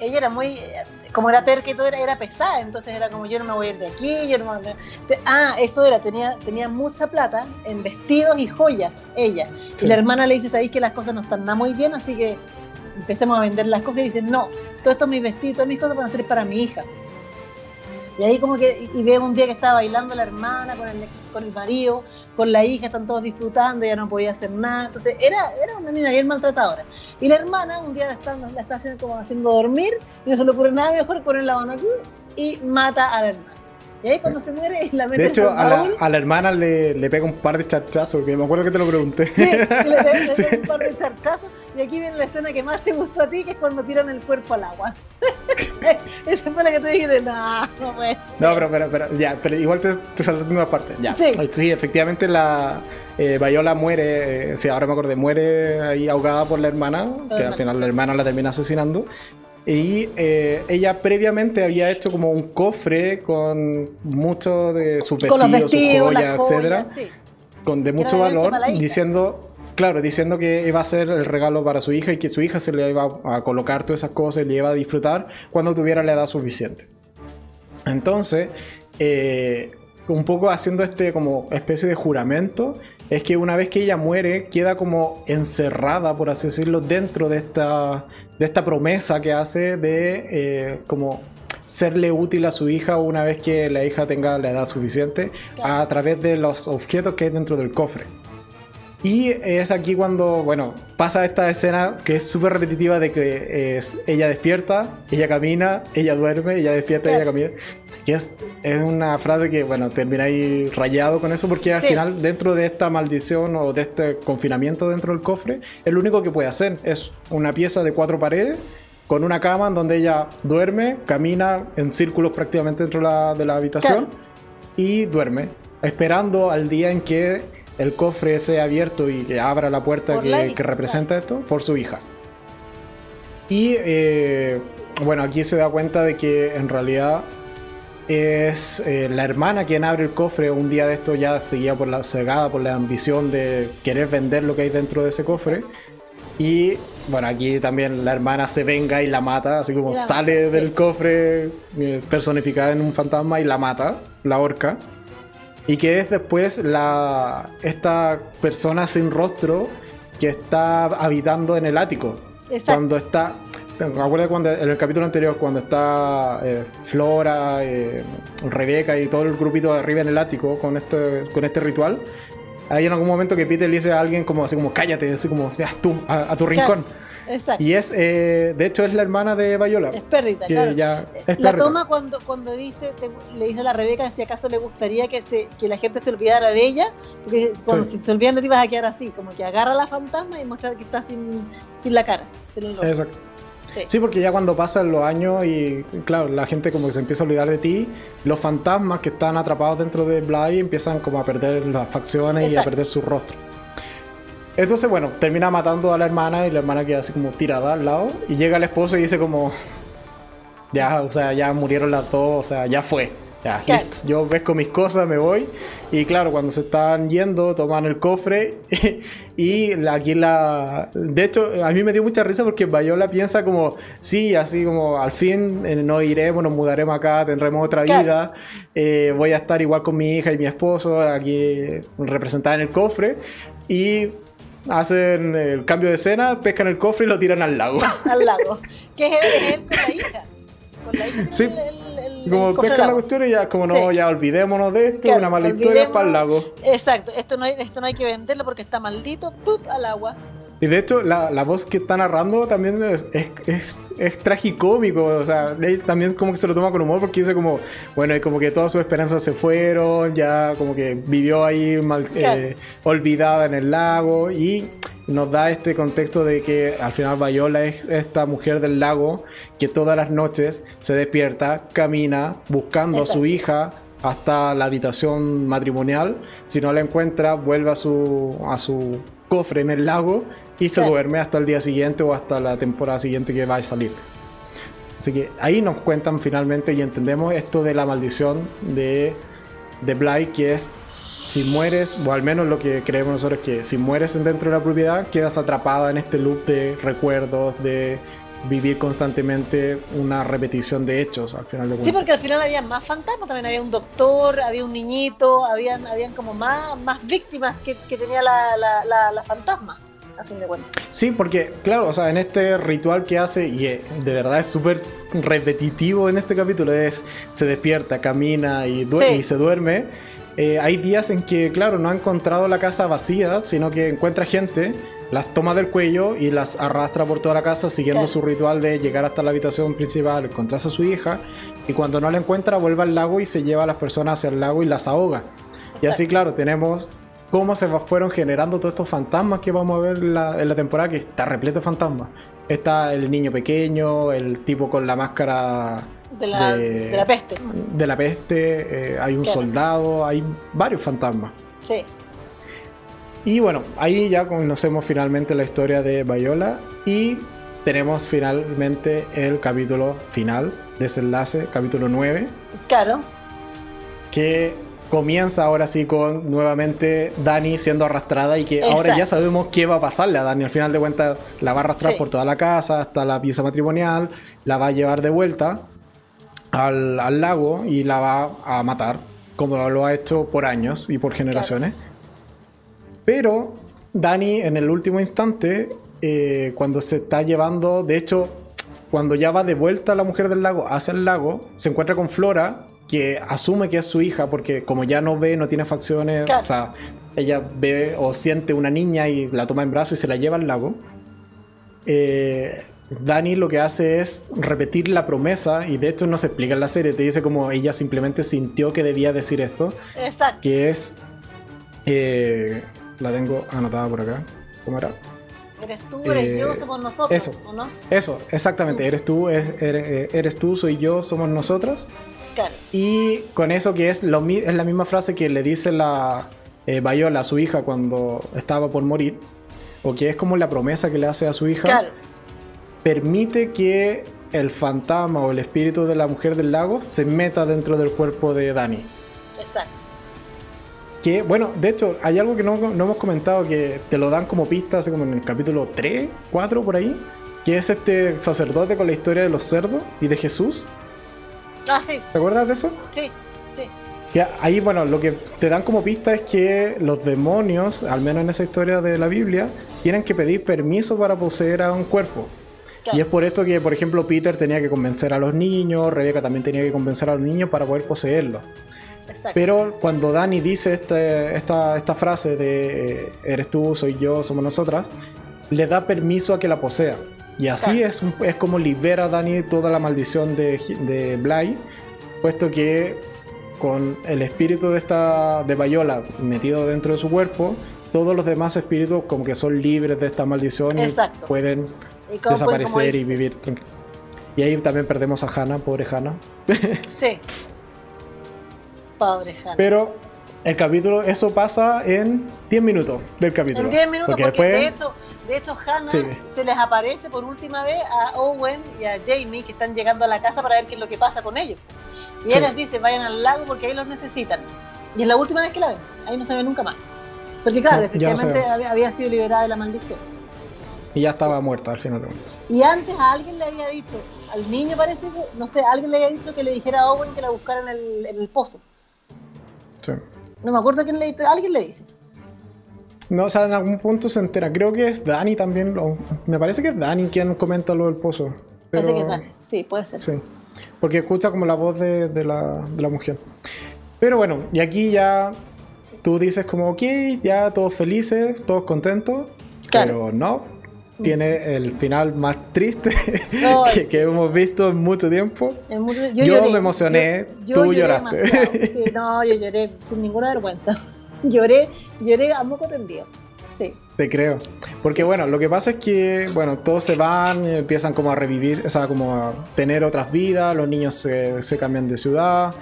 ella era muy, como era terca y todo, era, era pesada, entonces era como yo no me voy a ir de aquí, yo no me voy a- Te- Ah, eso era, tenía, tenía mucha plata en vestidos y joyas, ella. Sí. Y la hermana le dice, sabéis que las cosas no están nada muy bien, así que empecemos a vender las cosas y dicen, no, todo esto mis vestidos, todas mis cosas van a ser para mi hija. Y ahí como que, y veo un día que estaba bailando la hermana con el, con el marido, con la hija, están todos disfrutando, ella no podía hacer nada. Entonces era, era una niña bien maltratadora. Y la hermana un día la está, la está haciendo, como haciendo dormir y no se le ocurre nada mejor poner la mano aquí y mata a la hermana. Y ahí cuando se muere la mete De hecho, a la, a la hermana le, le pega un par de charchazos, que me acuerdo que te lo pregunté. Sí, le pega le Sí. pega un par de charcazos. Y aquí viene la escena que más te gustó a ti, que es cuando tiran el cuerpo al agua. Esa fue la que te dije, no, no puede ser. No, pero, pero, pero, ya, pero igual te, te saltaste una parte. Ya. Sí. efectivamente la eh, Viola muere, eh, sí, ahora me acordé, muere ahí ahogada por la hermana, que al final sí. la hermana la termina asesinando. Y eh, ella previamente había hecho como un cofre con mucho de sus con los vestidos, sus vestidos, joyas, etcétera, joyas, sí. con de mucho valor, diciendo, claro, diciendo que iba a ser el regalo para su hija y que su hija se le iba a colocar todas esas cosas y le iba a disfrutar cuando tuviera la edad suficiente. Entonces, eh, un poco haciendo este como especie de juramento, es que una vez que ella muere, queda como encerrada, por así decirlo, dentro de esta, de esta promesa que hace de eh, como serle útil a su hija una vez que la hija tenga la edad suficiente Claro. a través de los objetos que hay dentro del cofre. Y es aquí cuando, bueno, pasa esta escena que es súper repetitiva de que es, ella despierta, ella camina, ella duerme, ella despierta, Claro. ella camina. Que es, es una frase que, bueno, termina ahí rayado con eso porque al Sí. final dentro de esta maldición o de este confinamiento dentro del cofre, es lo único que puede hacer. Es una pieza de cuatro paredes con una cama en donde ella duerme, camina en círculos prácticamente dentro de la, de la habitación Claro. y duerme, esperando al día en que el cofre sea abierto y que abra la puerta Por la que, que representa esto por su hija. Y eh, bueno, aquí se da cuenta de que en realidad es eh, la hermana quien abre el cofre. Un día de esto ya seguía por la cegada por la ambición de querer vender lo que hay dentro de ese cofre. Y bueno, aquí también la hermana se venga y la mata, así como la sale sí. del cofre eh, personificada en un fantasma y la mata, la horca. Y que es después la, esta persona sin rostro que está habitando en el ático. Exacto. Cuando está. Acuérdate cuando en el capítulo anterior, cuando está eh, Flora, eh, Rebeca y todo el grupito de arriba en el ático con este, con este ritual. Hay en algún momento que Peter le dice a alguien como así como cállate, así como seas tú, a, tu rincón. Exacto. Y es, eh, de hecho, es la hermana de Viola. Es Perdita, claro. la toma cuando, cuando dice, le dice a la Rebeca si acaso le gustaría que, se, que la gente se olvidara de ella, porque cuando si se olvidan de ti vas a quedar así, como que agarra a la fantasma y muestra que está sin, sin la cara. Exacto. Sí. porque ya cuando pasan los años y claro, la gente como que se empieza a olvidar de ti, los fantasmas que están atrapados dentro de Bly empiezan como a perder las facciones y a perder su rostro. Entonces, bueno, termina matando a la hermana y la hermana queda así como tirada al lado y llega el esposo y dice como, ya, o sea, ya murieron las dos, o sea, ya fue. Ya, listo. Yo pesco mis cosas, me voy. Y claro, cuando se están yendo, toman el cofre. y aquí la. De hecho, a mí me dio mucha risa porque Bayola piensa como: sí, así como al fin eh, no iremos, nos mudaremos acá, tendremos otra vida. Eh, voy a estar igual con mi hija y mi esposo aquí representada en el cofre. Y hacen el cambio de escena, pescan el cofre y lo tiran al lago. al lago. Que es él con la hija. Con la hija sí. como pesca la cuestión y ya como no, ya olvidémonos de esto, una mala historia para el lago. Exacto, esto no, hay, esto no hay que venderlo porque está maldito, ¡pup! al agua. Y de hecho, la, la, voz que está narrando también es, es, es, tragicómico. O sea, también como que se lo toma con humor porque dice como, bueno, como que todas sus esperanzas se fueron, ya como que vivió ahí mal, eh, olvidada en el lago. Y nos da este contexto de que al final Viola es esta mujer del lago que todas las noches se despierta, camina buscando a su hija hasta la habitación matrimonial. Si no la encuentra, vuelve a su, a su cofre en el lago y se duerme hasta el día siguiente o hasta la temporada siguiente que va a salir. Así que ahí nos cuentan finalmente y entendemos esto de la maldición de, de Bly, que es si mueres, o al menos lo que creemos nosotros que si mueres dentro de la propiedad, quedas atrapada en este loop de recuerdos, de vivir constantemente una repetición de hechos al final de Sí, porque al final había más fantasmas, también había un doctor, había un niñito, habían, habían como más, más víctimas que, que tenía la, la, la, fantasma. A fin de cuentas. Sí, porque, claro, o sea, en este ritual que hace, y eh, de verdad es súper repetitivo en este capítulo, es se despierta, camina y, y se duerme. Eh, hay días en que, claro, no ha encontrado la casa vacía, sino que encuentra gente las toma del cuello y las arrastra por toda la casa siguiendo su ritual de llegar hasta la habitación principal, encontrarse a su hija y cuando no la encuentra vuelve al lago y se lleva a las personas hacia el lago y las ahoga. Y así, claro, tenemos cómo se fueron generando todos estos fantasmas que vamos a ver en la, temporada, que está repleto de fantasmas. Está el niño pequeño, el tipo con la máscara de la, peste. De la peste, eh, hay un soldado, hay varios fantasmas. Sí. Y bueno, ahí ya conocemos finalmente la historia de Viola y tenemos finalmente el capítulo final, desenlace, capítulo 9. Claro. Que comienza ahora sí con nuevamente Dani siendo arrastrada y que ahora ya sabemos qué va a pasarle a Dani. Al final de cuentas la va a arrastrar por toda la casa hasta la pieza matrimonial, la va a llevar de vuelta al, al lago y la va a matar, como lo ha hecho por años y por generaciones. Pero Dani en el último instante, eh, cuando se está llevando, de hecho, cuando ya va de vuelta la mujer del lago hacia el lago, se encuentra con Flora, que asume que es su hija, porque como ya no ve, no tiene facciones, o sea, ella ve o siente una niña y la toma en brazos y se la lleva al lago. Eh, Dani lo que hace es repetir la promesa y de hecho no se explica en la serie, te dice como ella simplemente sintió que debía decir esto. Exacto. Que es eh, la tengo anotada por acá. ¿Cómo era? Eres tú, eres yo, eh, somos nosotros. Eso, no? eso exactamente. Eres tú, eh, eres, tú, soy yo, somos nosotras. Claro. Y con eso que es, lo, es la misma frase que le dice la eh, Viola a su hija cuando estaba por morir, o que es como la promesa que le hace a su hija, claro. permite que el fantasma o el espíritu de la mujer del lago se meta dentro del cuerpo de Dani. Exacto. Que, bueno, de hecho, hay algo que no, hemos comentado que te lo dan como pista, así como en el capítulo 3, 4, por ahí, que es este sacerdote con la historia de los cerdos y de Jesús. Ah, sí. ¿Te acuerdas de eso? Sí, sí. Que ahí, bueno, lo que te dan como pista es que los demonios, al menos en esa historia de la Biblia, tienen que pedir permiso para poseer a un cuerpo. Y es por esto que, por ejemplo, Peter tenía que convencer a los niños, Rebeca también tenía que convencer a los niños para poder poseerlo. Pero cuando Dani dice este, esta, esta frase de eres tú, soy yo, somos nosotras, le da permiso a que la posea. Y así es, es como libera a Dani toda la maldición de, de Bly, puesto que con el espíritu de esta de Bayola metido dentro de su cuerpo, todos los demás espíritus como que son libres de esta maldición y pueden desaparecer y vivir tranquilo. Y ahí también perdemos a Hannah, pobre Hannah. Sí. Pobre Hannah. Pero el capítulo, eso pasa en 10 minutos del capítulo. En 10 minutos, porque, de, hecho, de hecho Hannah se les aparece por última vez a Owen y a Jamie que están llegando a la casa para ver qué es lo que pasa con ellos. Y él les dice, vayan al lago porque ahí los necesitan. Y es la última vez que la ven, ahí no se ve nunca más. Porque claro, efectivamente había sido liberada de la maldición. Y ya estaba muerta al final. Y antes a alguien le había dicho, al niño parece que, no sé, alguien le había dicho que le dijera a Owen que la buscara en el, en el pozo. Sí. No me acuerdo quién le dice, alguien le dice. No, o sea, en algún punto se entera. Creo que es Dani también. me parece que es Dani quien comenta lo del pozo. Parece que es Dani, sí, puede ser. Sí. Porque escucha como la voz de, de, la, de la mujer. Pero bueno, y aquí ya tú dices como, ok, ya todos felices, todos contentos. Pero no, tiene el final más triste que, hemos visto en mucho tiempo. yo, me emocioné, tú lloraste. Sí, no, yo lloré sin ninguna vergüenza. Lloré, lloré a moco tendido. Sí. Te creo. Porque bueno, lo que pasa es que, bueno, todos se van, empiezan como a revivir, o sea, como a tener otras vidas, los niños se, se cambian de ciudad,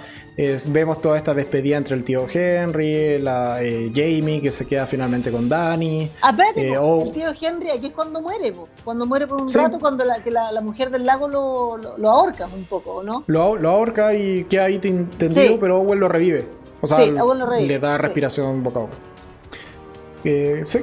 vemos toda esta despedida entre el tío Henry, la eh, Jamie que se queda finalmente con Danny. Ah, eh, el tío Henry aquí es cuando muere, cuando muere por un rato, cuando la, que la, mujer del lago lo, lo, ahorca un poco, ¿no? Lo, lo ahorca y queda ahí tendido, pero Owen lo revive. O sea, le da respiración boca a boca. Eh, sí,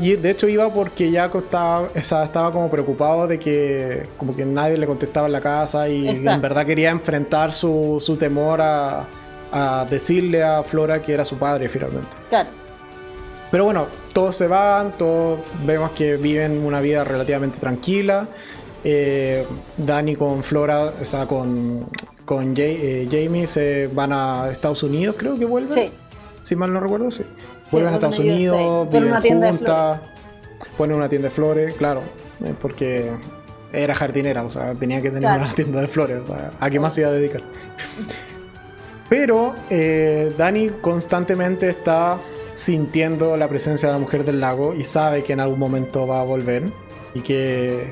y de hecho iba porque ya estaba, estaba como preocupado de que como que nadie le contestaba en la casa y en verdad quería enfrentar su, su temor a, a, decirle a Flora que era su padre finalmente. Claro. Pero bueno, todos se van, todos vemos que viven una vida relativamente tranquila. Eh, Dani con Flora, o sea, con, con eh, Jamie se van a Estados Unidos, creo que vuelven. Sí. Si mal no recuerdo, sí vuelven a Estados Unidos, viven una juntas, ponen una tienda de flores, claro, eh, porque era jardinera, o sea, tenía que tener una tienda de flores, o sea, ¿a qué más se iba a dedicar? Pero eh, Dani constantemente está sintiendo la presencia de la mujer del lago y sabe que en algún momento va a volver y que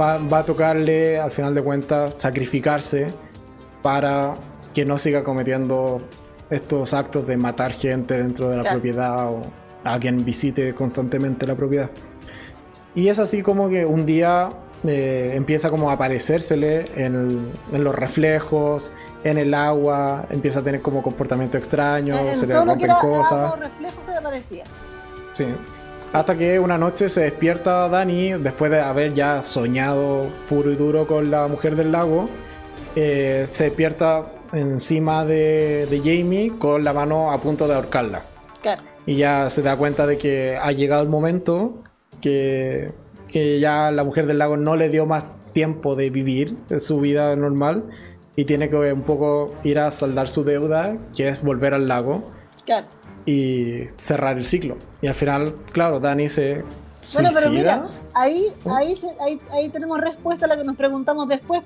va, va, a tocarle, al final de cuentas, sacrificarse para que no siga cometiendo estos actos de matar gente dentro de la propiedad o a quien visite constantemente la propiedad. Y es así como que un día eh, empieza como a aparecérsele en, los reflejos, en el agua, empieza a tener como comportamiento extraño, se le rompen cosas. reflejos se le aparecía. Sí. Hasta que una noche se despierta Dani, después de haber ya soñado puro y duro con la mujer del lago, eh, se despierta encima de, Jamie con la mano a punto de ahorcarla. Y ya se da cuenta de que ha llegado el momento que, que ya la mujer del lago no le dio más tiempo de vivir su vida normal y tiene que un poco ir a saldar su deuda, que es volver al lago y cerrar el ciclo. Y al final, claro, Dani se suicida. Bueno, pero mira, ahí, ahí, ahí, ahí tenemos respuesta a la que nos preguntamos después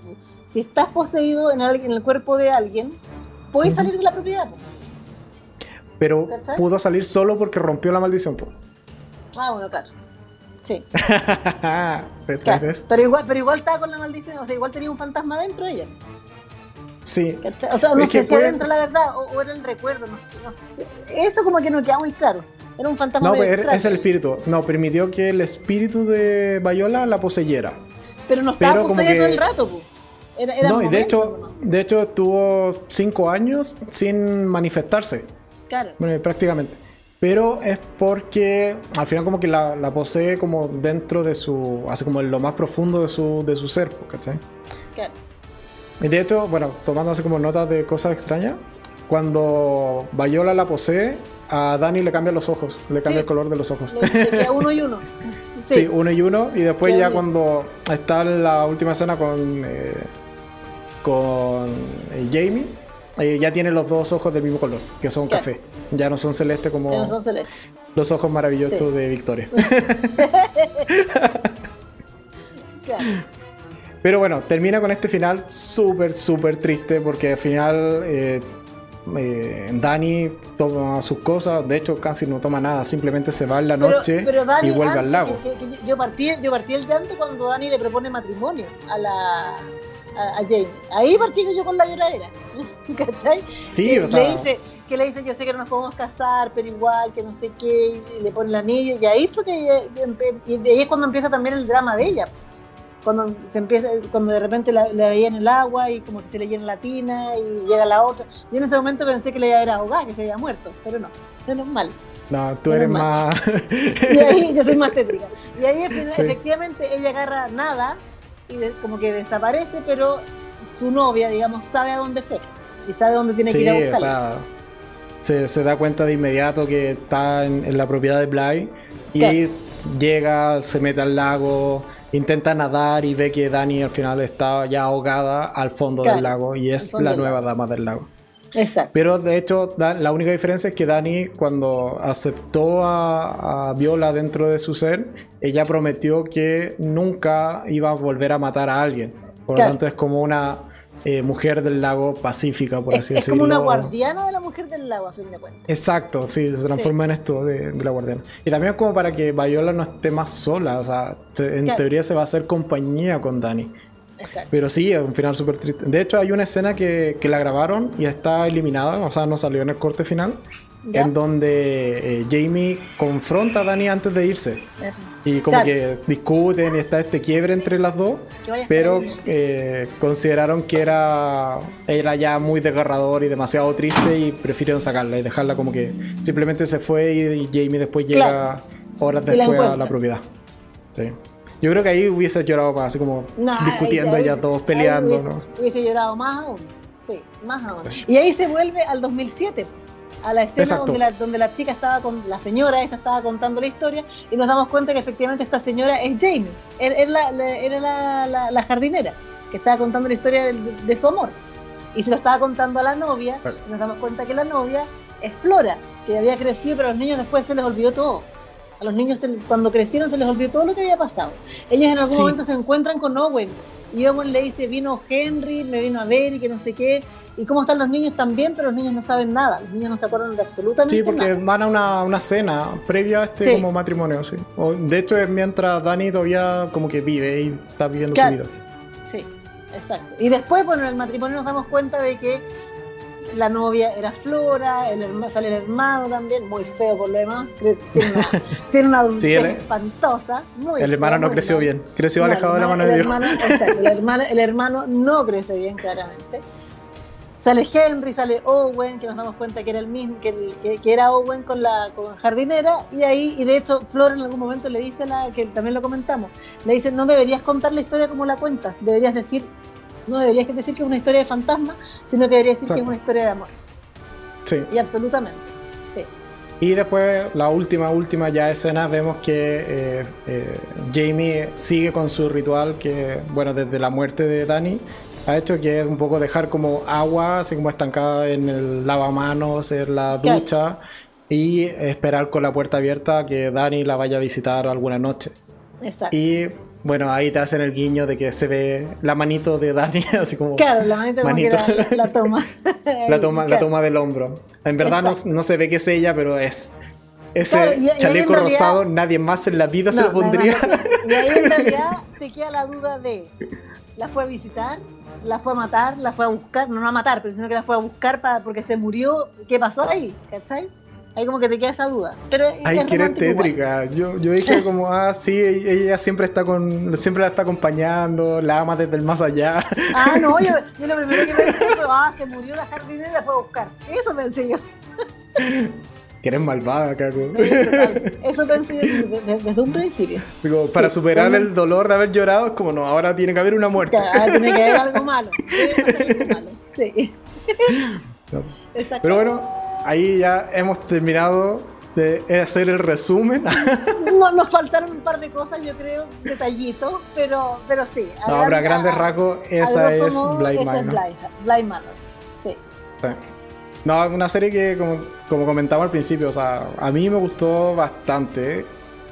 si estás poseído en, en el cuerpo de alguien, puedes salir de la propiedad. Pero pudo salir solo porque rompió la maldición. Ah, bueno, claro. Sí. Pero igual, pero igual estaba con la maldición, o sea, igual tenía un fantasma dentro de ella. Sí. O sea, no sé si adentro la verdad o, era el recuerdo, no sé, no sé, Eso como que no queda muy claro. Era un fantasma. No, pero es el espíritu. No, permitió que el espíritu de Bayola la poseyera. Pero no estaba poseído todo el rato, pues no, y de hecho, de hecho estuvo cinco años sin manifestarse. Claro. Bueno, prácticamente. Pero es porque al final como que la, posee como dentro de su... Hace como en lo más profundo de su, de su ser, ¿cachai? Claro. Y de hecho, bueno, tomando así como notas de cosas extrañas, cuando Bayola la posee, a Dani le cambia los ojos, le cambia el color de los ojos. Le, queda uno y uno. Sí, uno y uno. Y después ya cuando está la última escena con, eh, con eh, Jamie, eh, ya tiene los dos ojos del mismo color, que son café. Ya no son celeste como no son celeste. los ojos maravillosos de Victoria. Pero bueno, termina con este final súper, súper triste porque al final eh, eh, Dani toma sus cosas, de hecho casi no toma nada, simplemente se va en la noche y vuelve al lago. yo, partí, yo partí el llanto cuando Dani le propone matrimonio a la a, Jamie. Ahí partí yo con la lloradera, ¿cachai? Sí, que o sea... Le dice, que le dice, yo sé que no nos podemos casar, pero igual, que no sé qué, y le pone el anillo, y ahí fue que, y ahí es cuando empieza también el drama de ella cuando se empieza, cuando de repente la, veía en el agua y como que se le llena la tina y llega la otra. Yo en ese momento pensé que le iba a ir ahogada, que se había muerto, pero no, menos mal. No, tú eres más. y ahí yo soy más tétrica. Y ahí efectivamente ella agarra nada y como que desaparece, pero su novia, digamos, sabe a dónde fue y sabe dónde tiene que ir a buscarla. O sea, se, da cuenta de inmediato que está en, la propiedad de Bly y llega, se mete al lago intenta nadar y ve que Dani al final está ya ahogada al fondo del lago y es la nueva dama del lago. Exacto. Pero de hecho, la única diferencia es que Dani, cuando aceptó a, Viola dentro de su ser, ella prometió que nunca iba a volver a matar a alguien. Por lo tanto, es como una eh, mujer del lago pacífica, por así decirlo. Es como una guardiana de la mujer del lago, a fin de cuentas. Exacto, sí, se transforma en esto de, la guardiana. Y también es como para que Viola no esté más sola, o sea, en teoría se va a hacer compañía con Dani. Exacto. Pero sí, es un final súper triste. De hecho, hay una escena que, que, la grabaron y está eliminada, o sea, no salió en el corte final, en donde eh, Jamie confronta a Dani antes de irse. Y como que discuten y está este quiebre entre las dos, pero eh, consideraron que era, era ya muy desgarrador y demasiado triste y prefirieron sacarla y dejarla como que simplemente se fue y, Jamie después llega horas después a la propiedad. Sí. Yo creo que ahí hubiese llorado más, así como discutiendo ya todos peleando. Hubiese, ¿no? hubiese llorado más aún. Sí, más aún. Y ahí se vuelve al 2007 a la escena donde la, donde la chica estaba con la señora esta estaba contando la historia y nos damos cuenta que efectivamente esta señora es Jamie era, la, la, jardinera que estaba contando la historia de, su amor y se lo estaba contando a la novia y nos damos cuenta que la novia es Flora que había crecido pero a los niños después se les olvidó todo a los niños cuando crecieron se les olvidó todo lo que había pasado ellos en algún momento se encuentran con Owen y Owen le dice, vino Henry, me vino a ver y que no sé qué. ¿Y cómo están los niños también? Pero los niños no saben nada, los niños no se acuerdan de absolutamente nada. Sí, porque van a una, una, cena previa a este como matrimonio, sí. de hecho es mientras Dani todavía como que vive y está viviendo su vida. Sí, exacto. Y después, bueno, en el matrimonio nos damos cuenta de que la novia era Flora, el sale el hermano también, muy feo por lo demás, tiene una, tiene una adultez espantosa. Muy el hermano no creció bien, creció alejado de la mano de Dios. Hermano, el, hermano, el hermano no creció bien, claramente. Sale Henry, sale Owen, que nos damos cuenta que era el mismo, que, que, era Owen con la con jardinera, y ahí, y de hecho, Flora en algún momento le dice, la, que también lo comentamos, le dice, no deberías contar la historia como la cuentas, deberías decir no deberías decir que es una historia de fantasma, sino que deberías decir que es una historia de amor. Sí. Y absolutamente. Sí. Y después, la última, última ya escena, vemos que eh, eh, Jamie sigue con su ritual que, bueno, desde la muerte de Dani, ha hecho que es un poco dejar como agua, así como estancada en el lavamanos, en la ducha, y esperar con la puerta abierta que Dani la vaya a visitar alguna noche. Exacto. Y bueno, ahí te hacen el guiño de que se ve la manito de Dani, así como. Claro, la manito, Como que la, toma. la toma, la toma del hombro. En verdad no, no, se ve que es ella, pero es. Ese chaleco rosado, nadie más en la vida se lo pondría. y ahí en realidad te queda la duda de. ¿La fue a visitar? ¿La fue a matar? ¿La fue a buscar? No, no a matar, pero sino que la fue a buscar para, porque se murió. ¿Qué pasó ahí? ¿Cachai? Ahí como que te queda esa duda. Pero Ay, que eres tétrica. Yo, yo dije como, ah, sí, ella siempre está con, siempre la está acompañando, la ama desde el más allá. Ah, no, yo, yo lo primero que pensé fue, ah, se murió la jardinera y la fue a buscar. Eso pensé yo. Que eres malvada, Caco. Eso pensé desde, desde un principio. Digo, para superar el dolor de haber llorado, es como, no, ahora tiene que haber una muerte. Ah, tiene que haber algo malo. Tiene algo malo. Sí. Pero bueno, ahí ya hemos terminado de hacer el resumen. no, nos faltaron un par de cosas, yo creo, detallitos, pero, pero sí. no, pero a grandes rasgos, esa es Blind Manor. Blind Manor, sí. No, una serie que, como, como comentaba al principio, o sea, a mí me gustó bastante.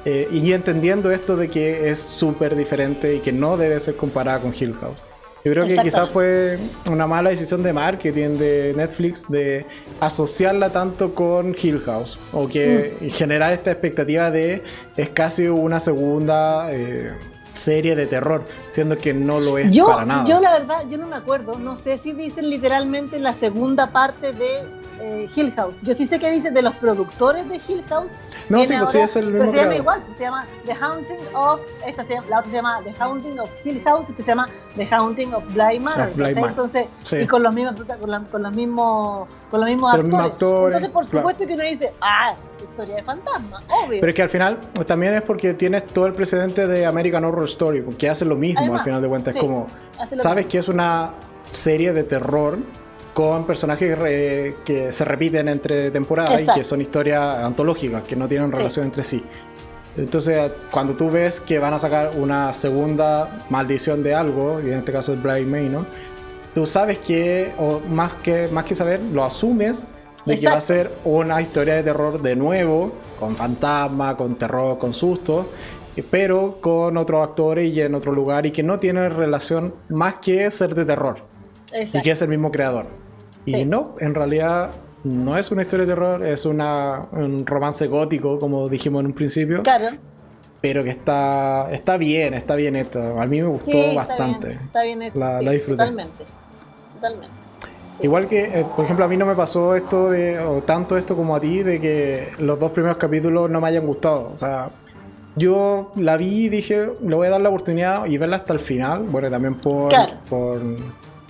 Eh, y entendiendo esto de que es súper diferente y que no debe ser comparada con Hill House. Yo creo que quizás fue una mala decisión de marketing de Netflix de asociarla tanto con Hill House o que mm. generar esta expectativa de es casi una segunda eh, serie de terror, siendo que no lo es para nada. Yo la verdad, yo no me acuerdo, no sé si dicen literalmente la segunda parte de eh, Hill House. Yo sí sé que dice de los productores de Hill House no, sí, pues sí es el mismo. Pero se llama igual, pues se llama The Haunting of. Esta se llama, la otra se llama The Haunting of Hill House, esta se llama The Haunting of Bly Manor. Entonces, y con los mismos, con, con los mismos, con los mismos actores. Entonces, por supuesto que uno dice, ah, historia de fantasma, obvio. Pero es que al final también es porque tienes todo el precedente de American Horror Story, que hace lo mismo al final de cuentas. es como, sabes que es una serie de terror con personajes que se repiten entre temporadas y que son historias antológicas, que no tienen relación entre sí. Entonces, cuando tú ves que van a sacar una segunda maldición de algo, y en este caso es Blind Manor, tú sabes que, o más que, más que saber, lo asumes de que va a ser una historia de terror de nuevo, con fantasma, con terror, con susto, pero con otros actores y en otro lugar, y que no tiene relación más que ser de terror. Y que es el mismo creador. Y no, en realidad no es una historia de terror, es una, un romance gótico, como dijimos en un principio. Claro. Pero que está, está bien, está bien hecho. A mí me gustó bastante. está bien hecho. La, disfruté. Totalmente. Totalmente. Igual que, eh, por ejemplo, a mí no me pasó esto de, o tanto esto como a ti, de que los dos primeros capítulos no me hayan gustado. O sea, yo la vi y dije, le voy a dar la oportunidad y verla hasta el final. Bueno, también por, por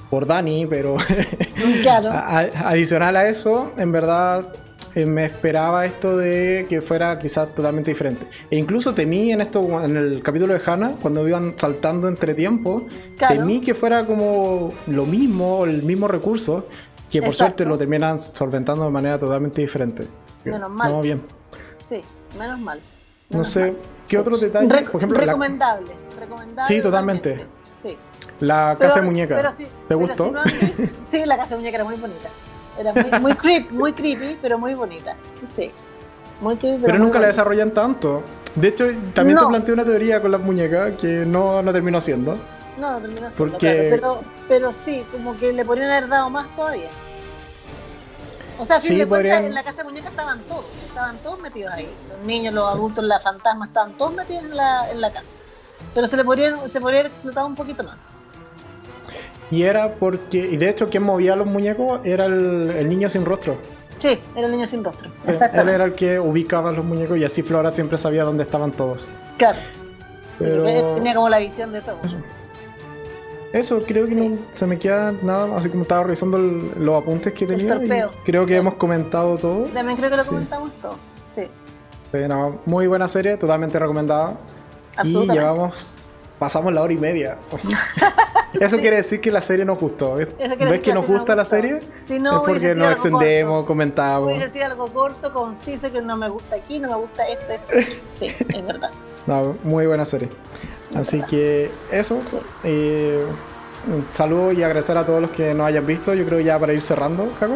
por Dani, pero claro. adicional a eso, en verdad eh, me esperaba esto de que fuera quizás totalmente diferente. E incluso temí en esto, en el capítulo de Hannah, cuando iban saltando entre tiempos, temí que fuera como lo mismo, el mismo recurso, que por suerte lo terminan solventando de manera totalmente diferente. Menos mal. No, bien. Sí, menos mal. no sé, ¿qué otro detalle? por ejemplo, recomendable, recomendable. Sí, totalmente. Sí. La casa de muñeca. ¿Te gustó? sí, la casa de muñeca era muy bonita. Era muy, muy, creep, muy creepy, pero muy bonita. Sí. Muy creepy, pero, nunca la desarrollan tanto. De hecho, también te planteé una teoría con las muñecas que no, no terminó siendo. No, no terminó siendo, Porque... pero, pero sí, como que le podrían haber dado más todavía. O sea, a fin de cuentas, en la casa de muñecas estaban todos, estaban todos metidos ahí. Los niños, los adultos, las fantasmas, estaban todos metidos en la, en la casa. Pero se le podría, se podría haber explotado un poquito más. Y era porque, y de hecho, quien movía los muñecos era el, niño sin rostro. Sí, era el niño sin rostro. Exactamente. Él era el que ubicaba los muñecos y así Flora siempre sabía dónde estaban todos. Claro. Pero... tenía como la visión de todo. Eso. creo que no se me queda nada, así como estaba revisando los apuntes que tenía. creo que hemos comentado todo. También creo que lo comentamos todo, sí. Pero muy buena serie, totalmente recomendada. Y llevamos, pasamos la hora y media. Eso quiere decir que la serie nos gustó. ¿Ves que nos gusta la serie? es porque nos extendemos, comentamos. Voy a decir algo corto, conciso, que no me gusta aquí, no me gusta este. Sí, es verdad. muy buena serie. Así que eso. Eh, un saludo y agradecer a todos los que nos hayan visto. Yo creo ya para ir cerrando, Jaco.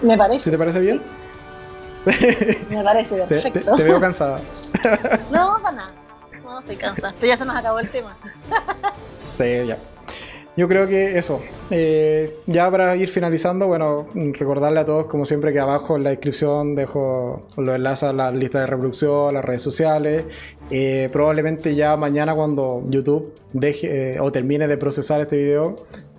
Me parece. ¿Si te parece bien? Me parece perfecto. Te, veo cansada. no, para nada. No, estoy cansada. Pero ya se nos acabó el tema. sí, ya. Yo creo que eso. Eh, ya para ir finalizando, bueno, recordarle a todos, como siempre, que abajo en la descripción dejo los enlaces a la lista de reproducción, las redes sociales. Eh, probablemente ya mañana, cuando YouTube deje eh, o termine de procesar este video,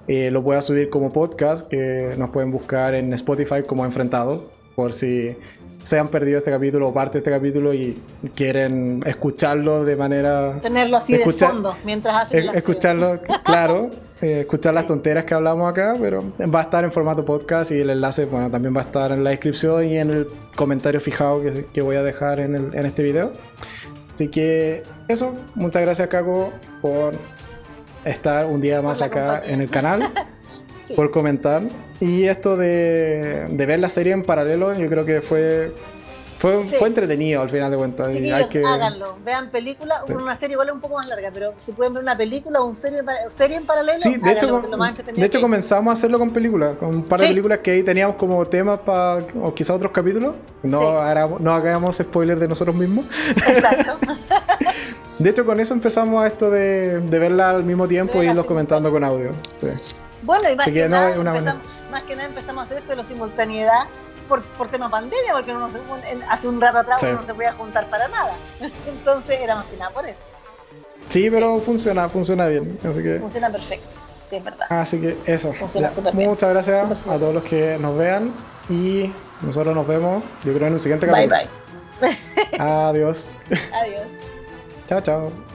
lo pueda subir como podcast, que nos pueden buscar en Spotify como Enfrentados, por si se han perdido este capítulo o parte de este capítulo y quieren escucharlo de manera... Tenerlo así de fondo mientras hacen la Escucharlo, claro, eh, escuchar las tonteras que hablamos acá, pero va a estar en formato podcast y el enlace, bueno, también va a estar en la descripción y en el comentario fijado que, que voy a dejar en, el, en este video. Así que eso, muchas gracias Caco por estar un día más acá en el canal. por comentar. Y esto de, ver la serie en paralelo, yo creo que fue Fue, Sí. fue entretenido al final de cuentas. y hay que... háganlo. Vean película, Sí. una serie igual es un poco más larga, pero si pueden ver una película o una serie, serie en paralelo, Sí, de hecho, háganlo, porque lo más de hecho comenzamos a hacerlo con películas, con un par de películas que ahí teníamos como temas para, o quizá otros capítulos. No, hagamos, no hagamos spoiler de nosotros mismos. Exacto. De hecho, con eso empezamos a esto de, de verla al mismo tiempo De y verla irlos comentando con audio. Sí. Bueno, y más que, nada, empezamos, más que nada empezamos a hacer esto de la simultaneidad por, por tema pandemia, porque uno se- un- en- hace un rato atrás Sí. uno no se podía juntar para nada. Entonces era más que nada por eso. Sí, pero funciona, funciona bien. Así que, Funciona perfecto. Sí, es verdad. así que eso. Funciona Ya. súper bien. Muchas gracias a todos los que nos vean y nosotros nos vemos, yo creo, en el siguiente bye capítulo. bye. Adiós. Adiós. chao, chao.